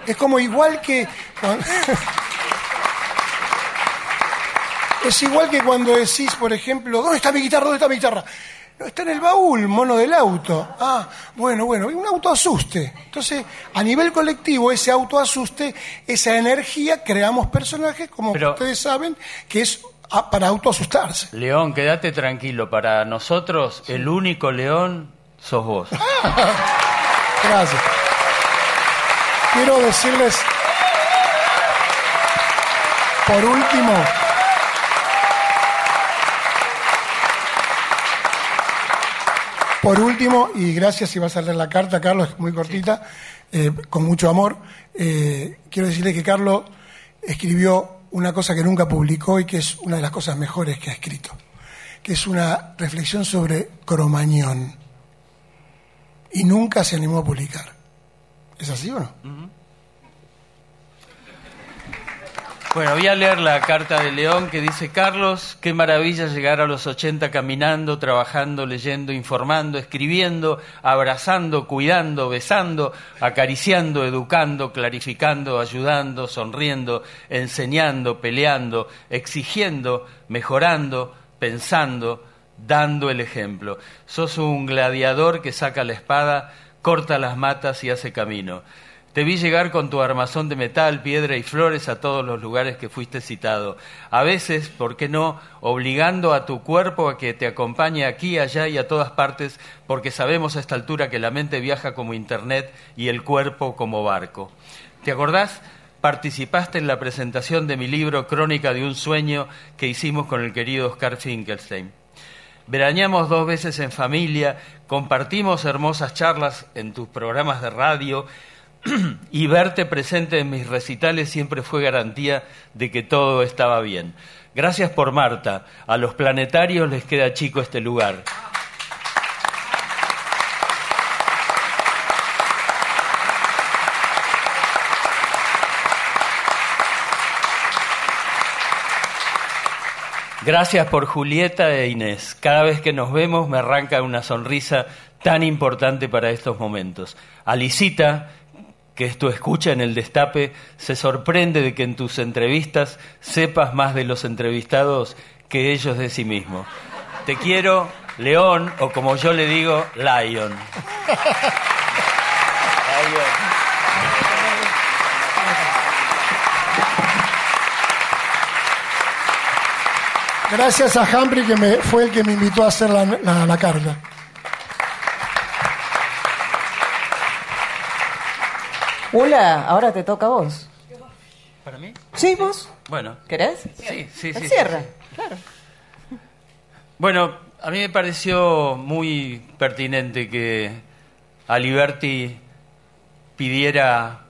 Es como igual que... es igual que cuando decís, por ejemplo, ¿dónde está mi guitarra? ¿Dónde está mi guitarra? No, está en el baúl, mono del auto. Ah, bueno, bueno, un autoasuste. Entonces, a nivel colectivo, ese autoasuste, esa energía, creamos personajes, como ustedes saben, que es ah, para autoasustarse. León, quédate tranquilo. Para nosotros, el único león sos vos. Gracias. Quiero decirles, por último, por último, y gracias si vas a leer la carta, Carlos, es muy cortita, eh, con mucho amor, eh, quiero decirle que Carlos escribió una cosa que nunca publicó y que es una de las cosas mejores que ha escrito, que es una reflexión sobre Cromañón. Y nunca se animó a publicar. ¿Es así o no? Bueno, voy a leer la carta de León que dice, Carlos, qué maravilla llegar a los 80 caminando, trabajando, leyendo, informando, escribiendo, abrazando, cuidando, besando, acariciando, educando, clarificando, ayudando, sonriendo, enseñando, peleando, exigiendo, mejorando, pensando, dando el ejemplo. Sos un gladiador que saca la espada, corta las matas y hace camino. Te vi llegar con tu armazón de metal, piedra y flores a todos los lugares que fuiste citado. A veces, ¿por qué no?, obligando a tu cuerpo a que te acompañe aquí, allá y a todas partes, porque sabemos a esta altura que la mente viaja como internet y el cuerpo como barco. ¿Te acordás? Participaste en la presentación de mi libro Crónica de un sueño que hicimos con el querido Oscar Finkelstein. veraneamos dos veces en familia, compartimos hermosas charlas en tus programas de radio y verte presente en mis recitales siempre fue garantía de que todo estaba bien. Gracias por Marta. A los planetarios les queda chico este lugar. Gracias por Julieta e Inés. Cada vez que nos vemos me arranca una sonrisa tan importante para estos momentos. Alicita, que es tu escucha en el destape, se sorprende de que en tus entrevistas sepas más de los entrevistados que ellos de sí mismos. Te quiero, León, o como yo le digo, Lion. Gracias a Humphrey que me, fue el que me invitó a hacer la, la, la carga. Ula, ahora te toca a vos. ¿Para mí? Sí, vos. Bueno. ¿Querés? Sí, sí, sí. Cierra, sí, sí. claro. Bueno, a mí me pareció muy pertinente que Aliberti pidiera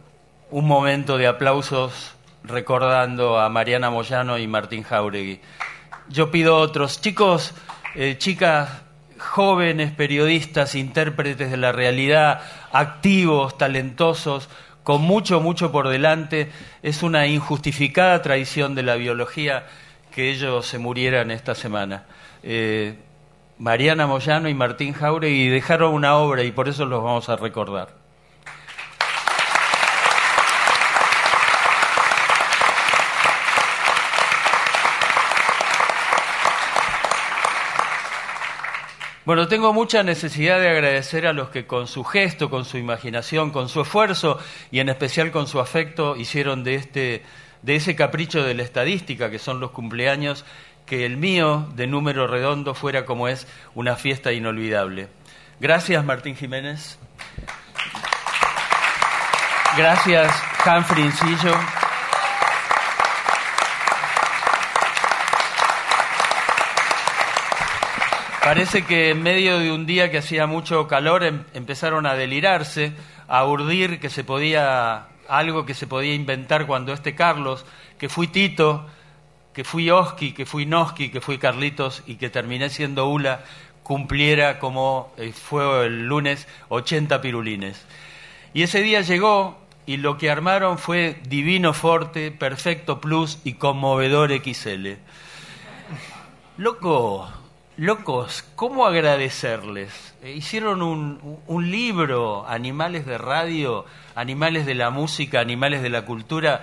un momento de aplausos recordando a Mariana Moyano y Martín Jauregui. Yo pido otros chicos, eh, chicas jóvenes, periodistas, intérpretes de la realidad, activos, talentosos, con mucho, mucho por delante. Es una injustificada traición de la biología que ellos se murieran esta semana. Eh, Mariana Moyano y Martín Jauregui dejaron una obra y por eso los vamos a recordar. Bueno, tengo mucha necesidad de agradecer a los que con su gesto, con su imaginación, con su esfuerzo y en especial con su afecto hicieron de este de ese capricho de la estadística que son los cumpleaños que el mío de número redondo fuera como es una fiesta inolvidable. Gracias Martín Jiménez. Gracias Humphrey Incillo. Parece que en medio de un día que hacía mucho calor em empezaron a delirarse, a urdir que se podía algo que se podía inventar cuando este Carlos, que fui Tito, que fui Oski, que fui Noski, que fui Carlitos y que terminé siendo Ula, cumpliera como eh, fue el lunes 80 pirulines. Y ese día llegó y lo que armaron fue Divino Forte, Perfecto Plus y Conmovedor XL. Loco, locos, ¿cómo agradecerles? Eh, hicieron un, libro, Animales de Radio, Animales de la Música, Animales de la Cultura.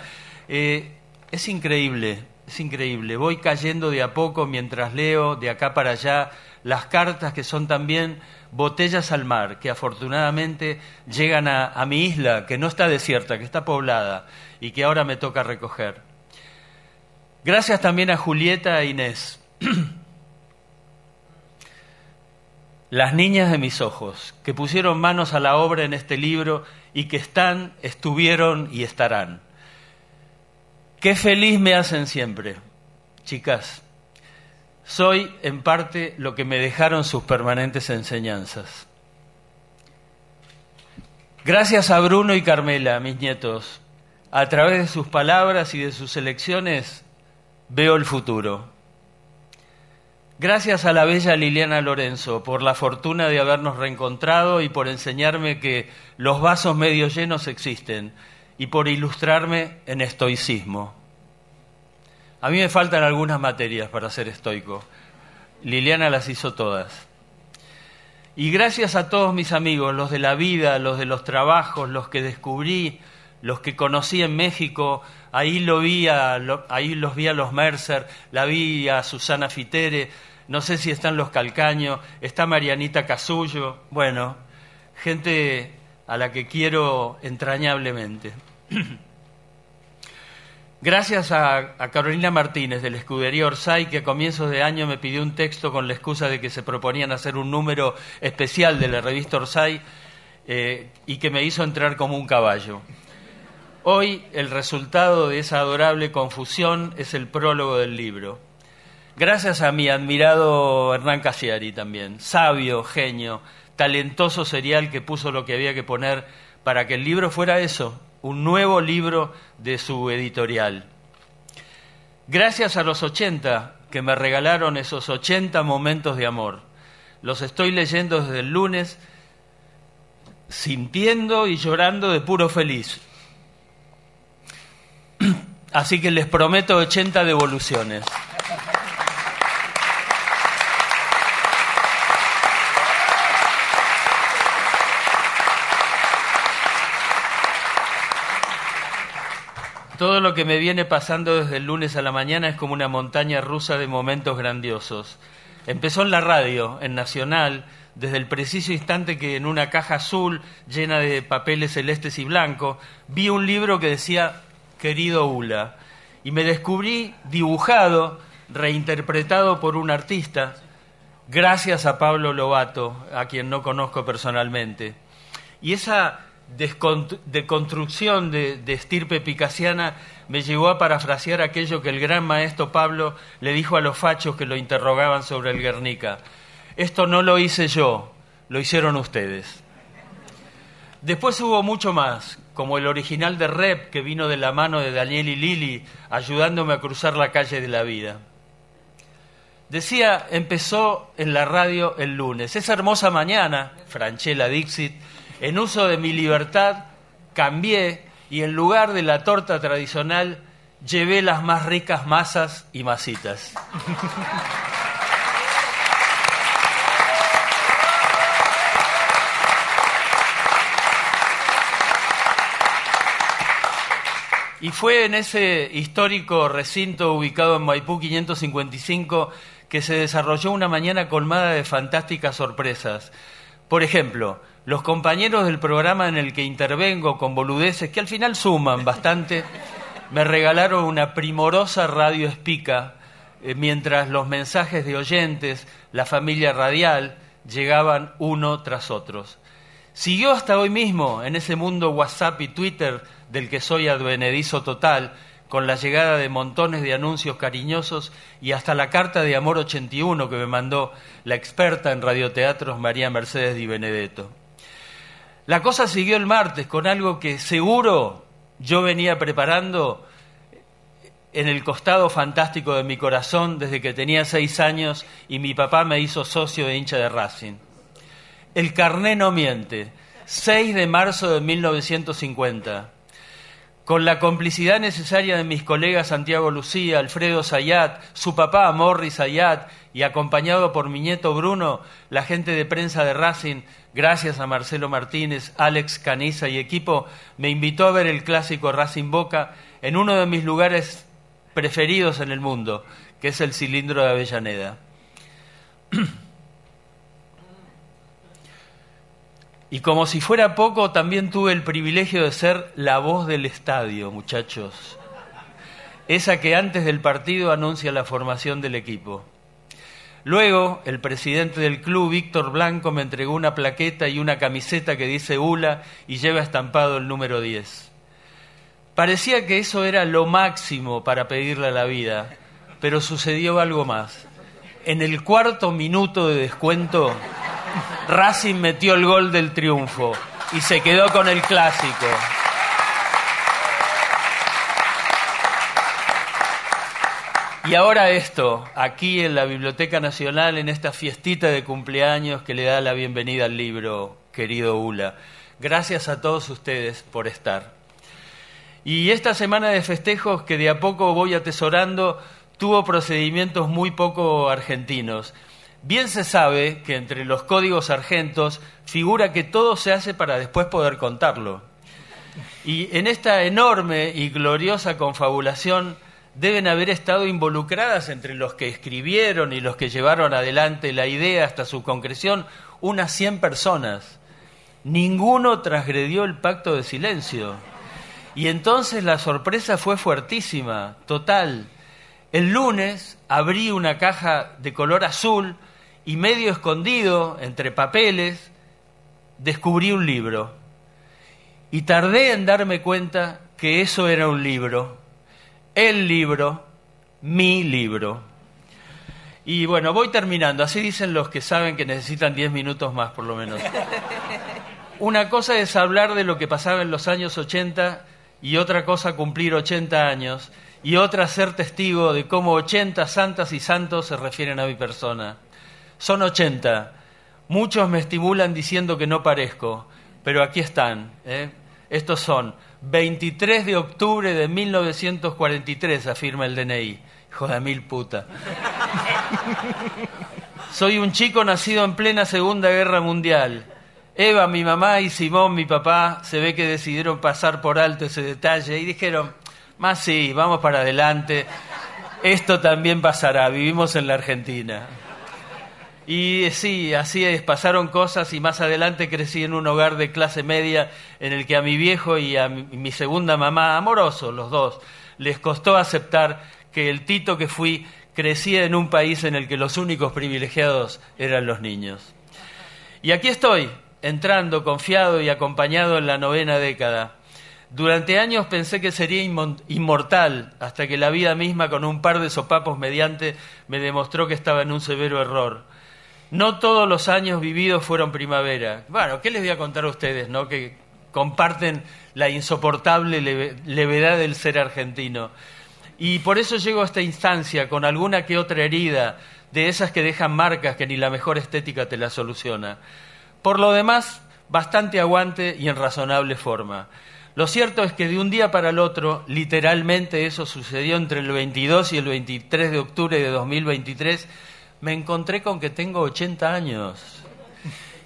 Eh, es increíble, es increíble. Voy cayendo de a poco mientras leo de acá para allá las cartas que son también botellas al mar, que afortunadamente llegan a, a mi isla, que no está desierta, que está poblada y que ahora me toca recoger. Gracias también a Julieta e Inés. las niñas de mis ojos, que pusieron manos a la obra en este libro y que están, estuvieron y estarán. Qué feliz me hacen siempre, chicas. Soy en parte lo que me dejaron sus permanentes enseñanzas. Gracias a Bruno y Carmela, mis nietos, a través de sus palabras y de sus elecciones, veo el futuro. Gracias a la bella Liliana Lorenzo por la fortuna de habernos reencontrado y por enseñarme que los vasos medio llenos existen y por ilustrarme en estoicismo. A mí me faltan algunas materias para ser estoico. Liliana las hizo todas. Y gracias a todos mis amigos, los de la vida, los de los trabajos, los que descubrí, los que conocí en México, ahí, lo vi a, los vi a los Mercer, la vi a Susana Fitere, no sé si están los Calcaños, está Marianita Casullo, bueno, gente a la que quiero entrañablemente. Gracias a, Carolina Martínez de la Escudería Orsay, que a comienzos de año me pidió un texto con la excusa de que se proponían hacer un número especial de la revista Orsay eh, y que me hizo entrar como un caballo. Hoy el resultado de esa adorable confusión es el prólogo del libro. Gracias a mi admirado Hernán Casiari también, sabio, genio, talentoso serial que puso lo que había que poner para que el libro fuera eso, un nuevo libro de su editorial. Gracias a los 80 que me regalaron esos 80 momentos de amor. Los estoy leyendo desde el lunes, sintiendo y llorando de puro feliz. Así que les prometo 80 devoluciones. Todo lo que me viene pasando desde el lunes a la mañana es como una montaña rusa de momentos grandiosos. Empezó en la radio, en Nacional, desde el preciso instante que en una caja azul llena de papeles celestes y blancos vi un libro que decía Querido Ula y me descubrí dibujado, reinterpretado por un artista, gracias a Pablo Lobato, a quien no conozco personalmente. Y esa de, de estirpe picasiana me llevó a parafrasear aquello que el gran maestro Pablo le dijo a los fachos que lo interrogaban sobre el Guernica. Esto no lo hice yo, lo hicieron ustedes. Después hubo mucho más, como el original de Rep que vino de la mano de Daniel y Lili, ayudándome a cruzar la calle de la vida. Decía, empezó en la radio el lunes. Esa hermosa mañana, Franchella Dixit, en uso de mi libertad, cambié y en lugar de la torta tradicional, llevé las más ricas masas y masitas. Y fue en ese histórico recinto ubicado en Maipú 555 que se desarrolló una mañana colmada de fantásticas sorpresas. Por ejemplo, los compañeros del programa en el que intervengo con boludeces que al final suman bastante, me regalaron una primorosa radio espica eh, mientras los mensajes de oyentes, la familia radial, llegaban uno tras otros. Siguió hasta hoy mismo en ese mundo WhatsApp y Twitter del que soy advenedizo total, con la llegada de montones de anuncios cariñosos y hasta la carta de amor 81 que me mandó la experta en radioteatros María Mercedes Di Benedetto. La cosa siguió el martes con algo que seguro yo venía preparando en el costado fantástico de mi corazón desde que tenía seis años y mi papá me hizo socio de hincha de Racing. El carné no miente. 6 de marzo de 1950 con la complicidad necesaria de mis colegas Santiago Lucía, Alfredo Sayat, su papá Morris Sayat y acompañado por mi nieto Bruno, la gente de prensa de Racing, gracias a Marcelo Martínez, Alex Caniza y equipo, me invitó a ver el clásico Racing Boca en uno de mis lugares preferidos en el mundo, que es el cilindro de Avellaneda. Y como si fuera poco, también tuve el privilegio de ser la voz del estadio, muchachos. Esa que antes del partido anuncia la formación del equipo. Luego, el presidente del club, Víctor Blanco, me entregó una plaqueta y una camiseta que dice ULA y lleva estampado el número 10. Parecía que eso era lo máximo para pedirle a la vida, pero sucedió algo más. En el cuarto minuto de descuento, Racing metió el gol del triunfo y se quedó con el clásico. Y ahora esto, aquí en la Biblioteca Nacional, en esta fiestita de cumpleaños que le da la bienvenida al libro, querido Ula. Gracias a todos ustedes por estar. Y esta semana de festejos que de a poco voy atesorando tuvo procedimientos muy poco argentinos. Bien se sabe que entre los códigos argentos figura que todo se hace para después poder contarlo. Y en esta enorme y gloriosa confabulación deben haber estado involucradas entre los que escribieron y los que llevaron adelante la idea hasta su concreción unas 100 personas. Ninguno transgredió el pacto de silencio. Y entonces la sorpresa fue fuertísima, total. El lunes abrí una caja de color azul y medio escondido entre papeles, descubrí un libro. Y tardé en darme cuenta que eso era un libro, el libro, mi libro. Y bueno, voy terminando. Así dicen los que saben que necesitan 10 minutos más, por lo menos. Una cosa es hablar de lo que pasaba en los años 80 y otra cosa cumplir 80 años y otra ser testigo de cómo 80 santas y santos se refieren a mi persona. Son 80. Muchos me estimulan diciendo que no parezco, pero aquí están. ¿eh? Estos son 23 de octubre de 1943, afirma el DNI. Hijo de mil puta. Soy un chico nacido en plena Segunda Guerra Mundial. Eva, mi mamá, y Simón, mi papá, se ve que decidieron pasar por alto ese detalle y dijeron, más sí, vamos para adelante, esto también pasará, vivimos en la Argentina. Y sí, así es, pasaron cosas y más adelante crecí en un hogar de clase media en el que a mi viejo y a mi, mi segunda mamá, amorosos los dos, les costó aceptar que el tito que fui crecía en un país en el que los únicos privilegiados eran los niños. Y aquí estoy, entrando confiado y acompañado en la novena década. Durante años pensé que sería inmortal, hasta que la vida misma con un par de sopapos mediante me demostró que estaba en un severo error. No todos los años vividos fueron primavera. Bueno, ¿qué les voy a contar a ustedes, no? Que comparten la insoportable levedad del ser argentino. Y por eso llego a esta instancia con alguna que otra herida, de esas que dejan marcas que ni la mejor estética te la soluciona. Por lo demás, bastante aguante y en razonable forma. Lo cierto es que de un día para el otro, literalmente eso sucedió entre el 22 y el 23 de octubre de 2023, me encontré con que tengo 80 años.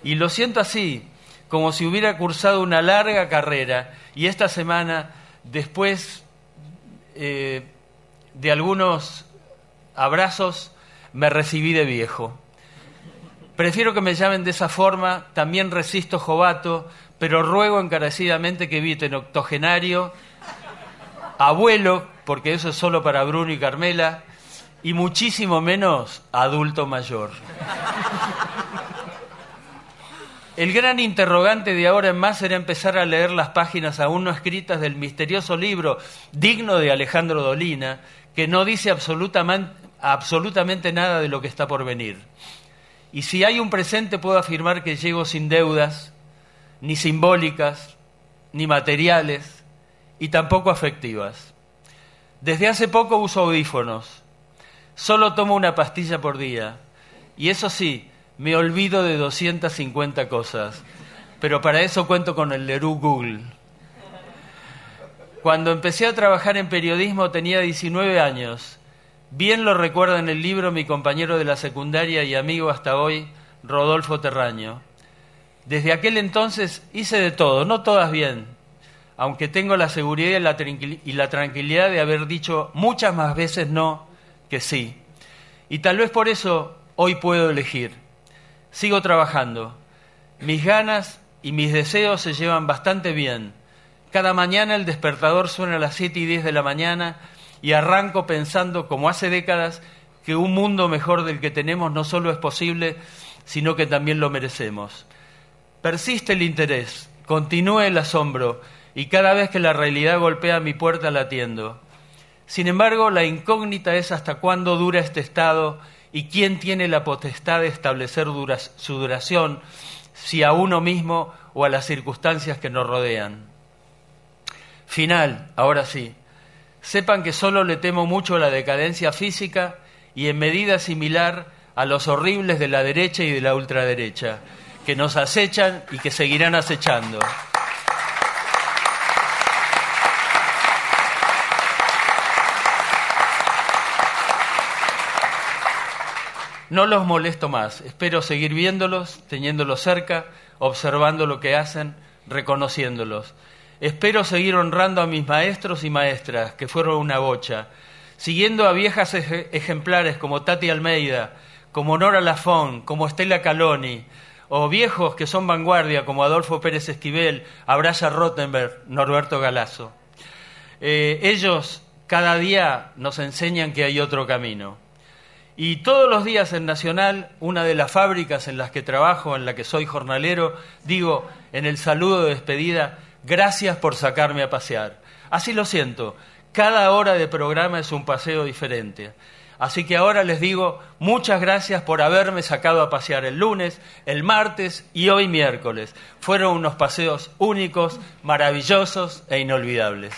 Y lo siento así, como si hubiera cursado una larga carrera y esta semana, después eh, de algunos abrazos, me recibí de viejo. Prefiero que me llamen de esa forma, también resisto jovato, pero ruego encarecidamente que eviten octogenario, abuelo, porque eso es solo para Bruno y Carmela, y muchísimo menos adulto mayor. El gran interrogante de ahora en más será empezar a leer las páginas aún no escritas del misterioso libro digno de Alejandro Dolina, que no dice absolutamente, absolutamente nada de lo que está por venir. Y si hay un presente, puedo afirmar que llego sin deudas, ni simbólicas, ni materiales, y tampoco afectivas. Desde hace poco uso audífonos. Solo tomo una pastilla por día. Y eso sí, me olvido de 250 cosas. Pero para eso cuento con el Leroux Google. Cuando empecé a trabajar en periodismo tenía 19 años Bien lo recuerda en el libro mi compañero de la secundaria y amigo hasta hoy, Rodolfo Terraño. Desde aquel entonces hice de todo, no todas bien, aunque tengo la seguridad y la, tranquilidad de haber dicho muchas más veces no que sí. Y tal vez por eso hoy puedo elegir. Sigo trabajando. Mis ganas y mis deseos se llevan bastante bien. Cada mañana el despertador suena a las 7 y 10 de la mañana y arranco pensando, como hace décadas, que un mundo mejor del que tenemos no solo es posible, sino que también lo merecemos. Persiste el interés, continúa el asombro, y cada vez que la realidad golpea mi puerta la atiendo. Sin embargo, la incógnita es hasta cuándo dura este estado y quién tiene la potestad de establecer su duración, si a uno mismo o a las circunstancias que nos rodean. Final, ahora sí. Sepan que solo le temo mucho la decadencia física y en medida similar a los horribles de la derecha y de la ultraderecha, que nos acechan y que seguirán acechando. No los molesto más, espero seguir viéndolos, teniéndolos cerca, observando lo que hacen, reconociéndolos. Espero seguir honrando a mis maestros y maestras, que fueron una bocha, siguiendo a viejas ejemplares como Tati Almeida, como Nora Lafón, como Estela Caloni, o viejos que son vanguardia como Adolfo Pérez Esquivel, Abraya Rottenberg, Norberto Galazo. Eh, ellos cada día nos enseñan que hay otro camino. Y todos los días en Nacional, una de las fábricas en las que trabajo, en la que soy jornalero, digo en el saludo de despedida, Gracias por sacarme a pasear. Así lo siento. Cada hora de programa es un paseo diferente. Así que ahora les digo muchas gracias por haberme sacado a pasear el lunes, el martes y hoy miércoles. Fueron unos paseos únicos, maravillosos e inolvidables.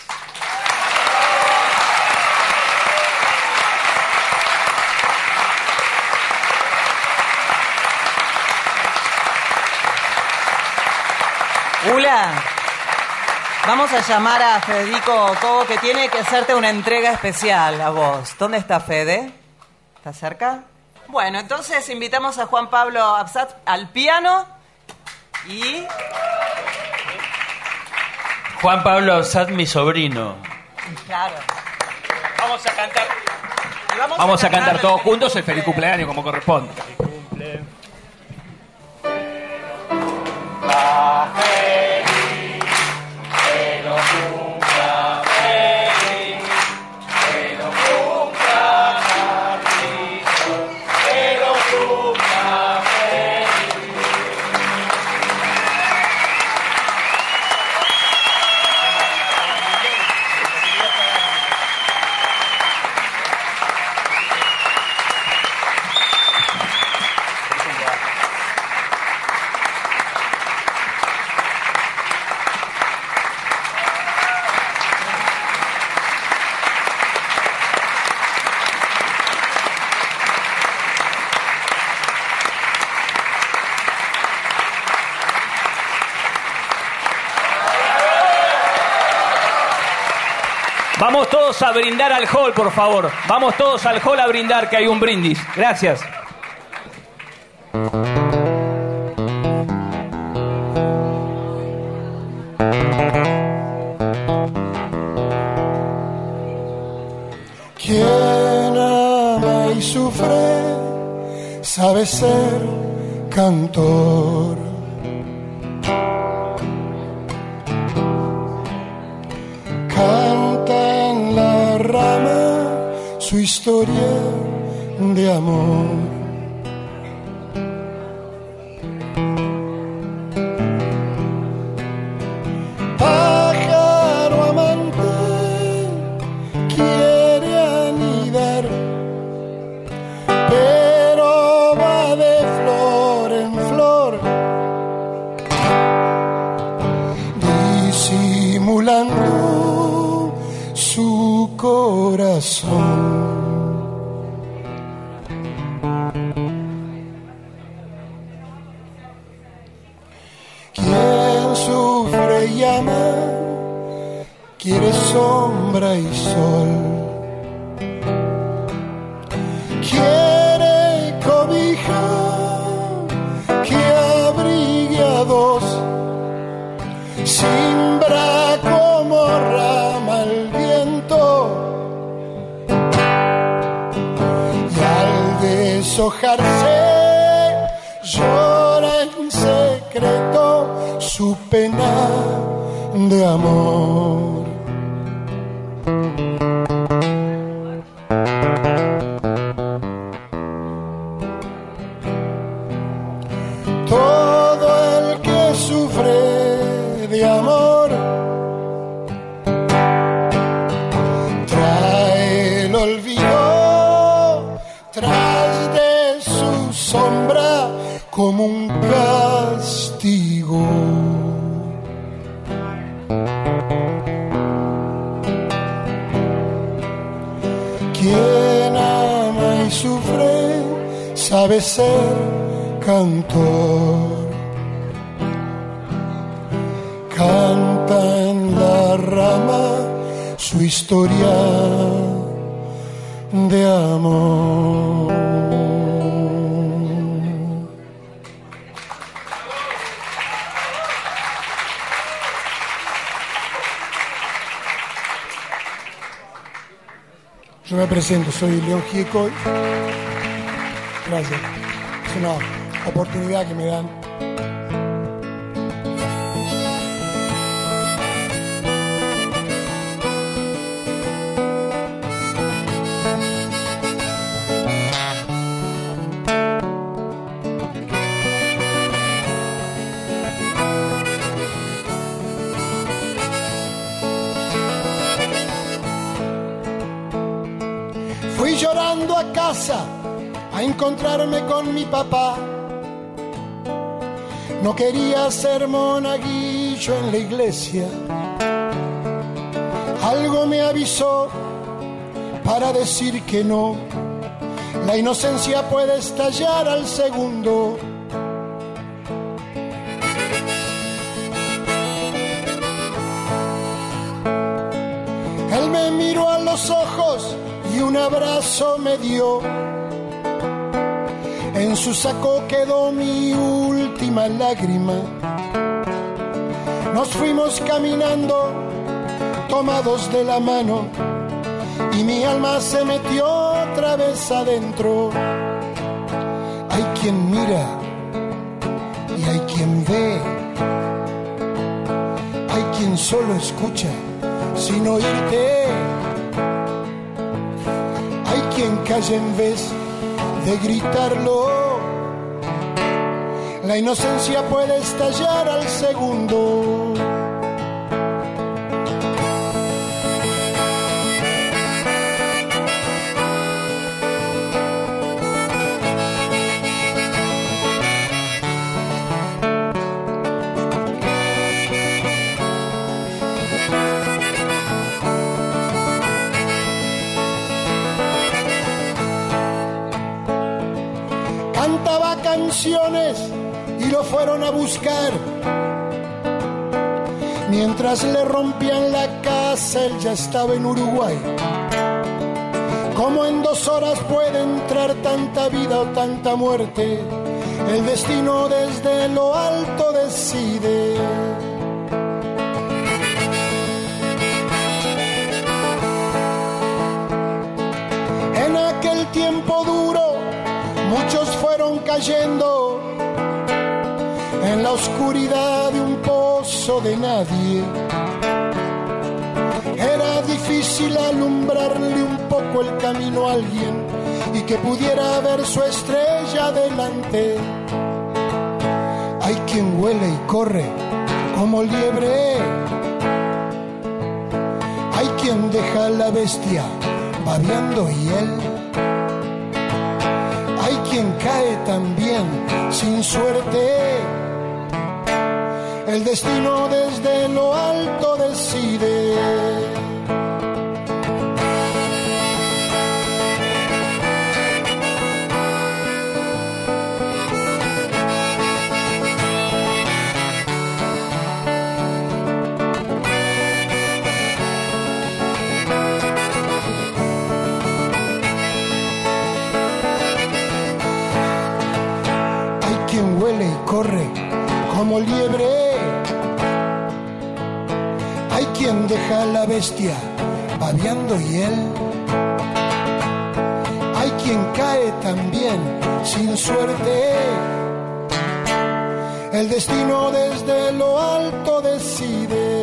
Vamos a llamar a Federico Cobo que tiene que hacerte una entrega especial a vos. ¿Dónde está Fede? ¿Está cerca? Bueno, entonces invitamos a Juan Pablo Absat al piano y... Juan Pablo Absat, mi sobrino. Claro. Vamos a cantar. Vamos, Vamos a cantar todos juntos el feliz cumpleaños como corresponde. Vamos a brindar al hall, por favor. Vamos todos al hall a brindar, que hay un brindis. Gracias. Quien ama y sufre sabe ser cantor. Como un castigo. Quien ama y sufre sabe ser cantor. Canta en la rama su historia de amor. Presento, soy León Gieco. Gracias. Es una oportunidad que me dan. A encontrarme con mi papá. No quería ser monaguillo en la iglesia. Algo me avisó para decir que no. La inocencia puede estallar al segundo. Un abrazo me dio. En su saco quedó mi última lágrima. Nos fuimos caminando, tomados de la mano, y mi alma se metió otra vez adentro. Hay quien mira y hay quien ve. Hay quien solo escucha sin oírte. Calla en vez de gritarlo. La inocencia puede estallar al segundo. Y lo fueron a buscar. Mientras le rompían la casa, él ya estaba en Uruguay. ¿Cómo en dos horas puede entrar tanta vida o tanta muerte? El destino desde lo alto decide. Cayendo en la oscuridad de un pozo de nadie. Era difícil alumbrarle un poco el camino a alguien y que pudiera ver su estrella delante. Hay quien huele y corre como liebre. Hay quien deja a la bestia babeando y él. Quien cae también sin suerte. El destino desde lo alto decide. Como liebre. Hay quien deja a la bestia babeando y él. Hay quien cae también sin suerte. El destino desde lo alto decide.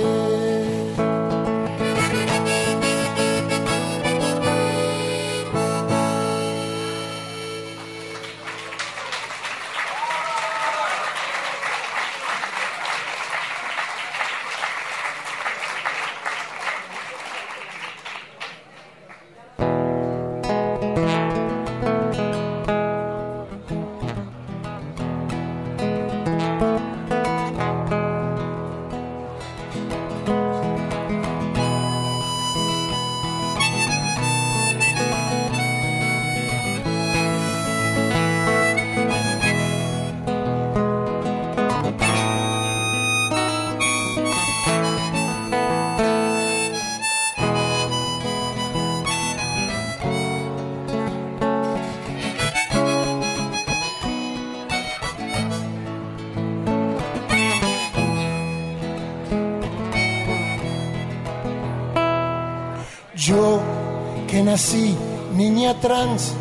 Nací niña trans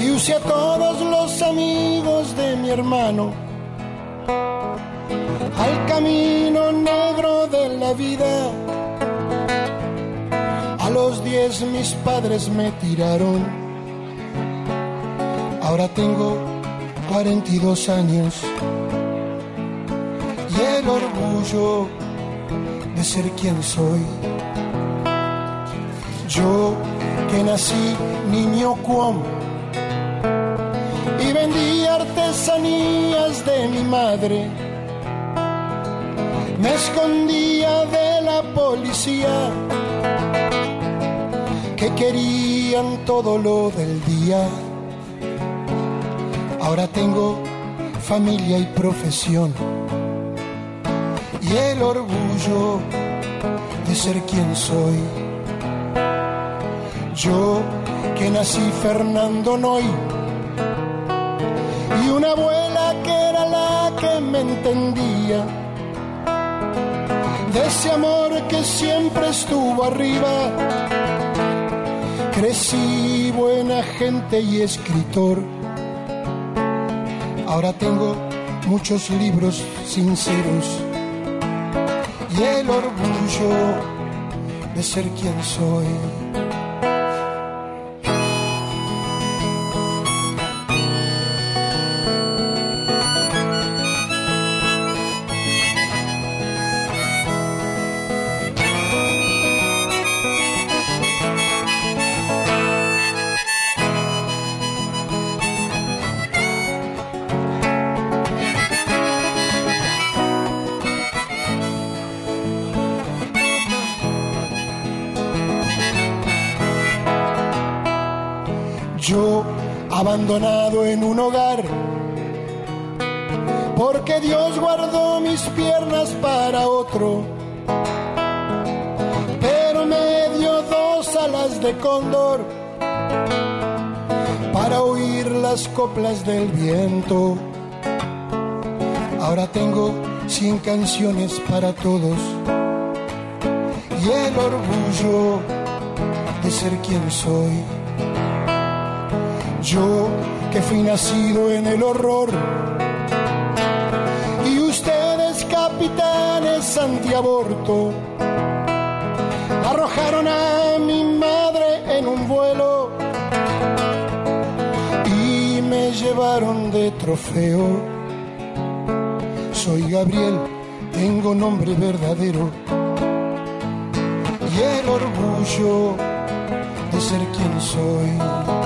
y usé a todos los amigos de mi hermano al camino negro de la vida. A los diez mis padres me tiraron. Ahora tengo 42 años y el orgullo de ser quien soy. Yo que nací niño cuom y vendí artesanías de mi madre. Me escondía de la policía que querían todo lo del día. Ahora tengo familia y profesión y el orgullo de ser quien soy. Yo que nací Fernando Noy y una abuela que era la que me entendía de ese amor que siempre estuvo arriba. Crecí buena gente y escritor. Ahora tengo muchos libros sinceros y el orgullo de ser quien soy. Abandonado en un hogar, porque Dios guardó mis piernas para otro, pero me dio dos alas de cóndor para oír las coplas del viento. Ahora tengo cien canciones para todos y el orgullo de ser quien soy. Yo que fui nacido en el horror y ustedes capitanes antiaborto arrojaron a mi madre en un vuelo y me llevaron de trofeo. Soy Gabriel, tengo nombre verdadero y el orgullo de ser quien soy.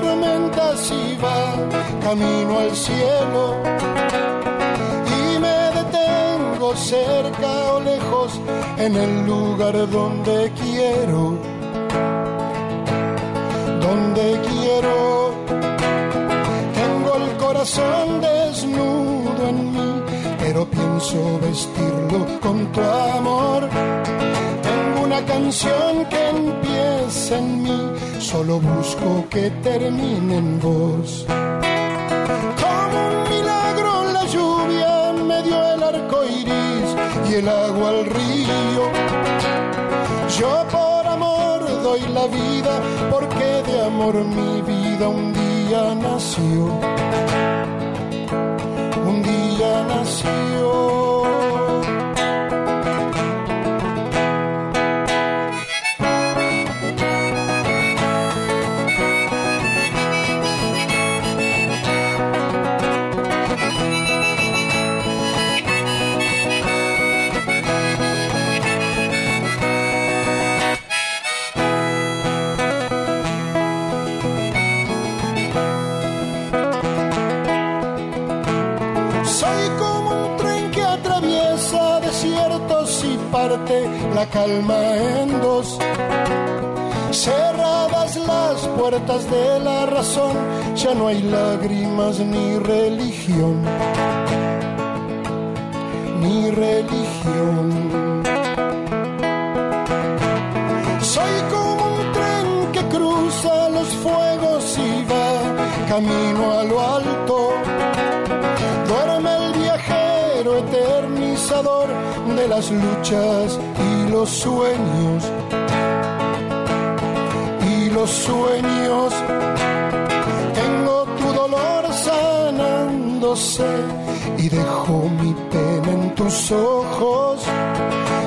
Tormentas y va camino al cielo y me detengo cerca o lejos en el lugar donde quiero, donde quiero. Tengo el corazón desnudo en mí, pero pienso vestirlo con tu amor. Una canción que empieza en mí, solo busco que termine en vos. Como un milagro la lluvia me dio el arco iris y el agua al río. Yo por amor doy la vida porque de amor mi vida un día nació. Un día nació. La calma en dos. Cerradas las puertas de la razón, ya no hay lágrimas ni religión. Ni religión. Soy como un tren que cruza los fuegos y va camino a lo alto. De las luchas y los sueños. Y los sueños. Tengo tu dolor sanándose y dejo mi pena en tus ojos.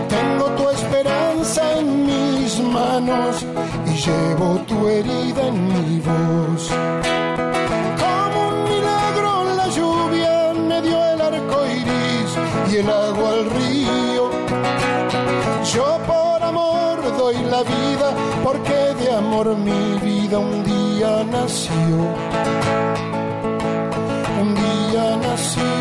Tengo tu esperanza en mis manos y llevo tu herida en mi voz. El agua al río. Yo por amor doy la vida porque de amor mi vida un día nació. Un día nació.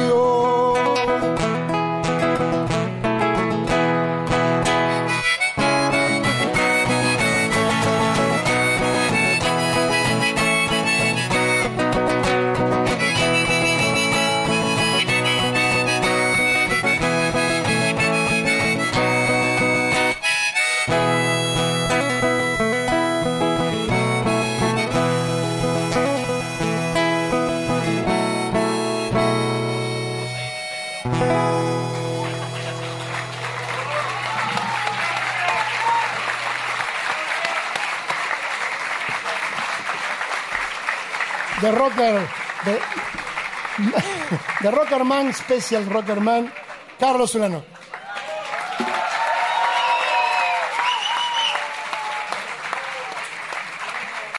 De Rocker, de, de Rockerman, Special Rockerman, Carlos Solano.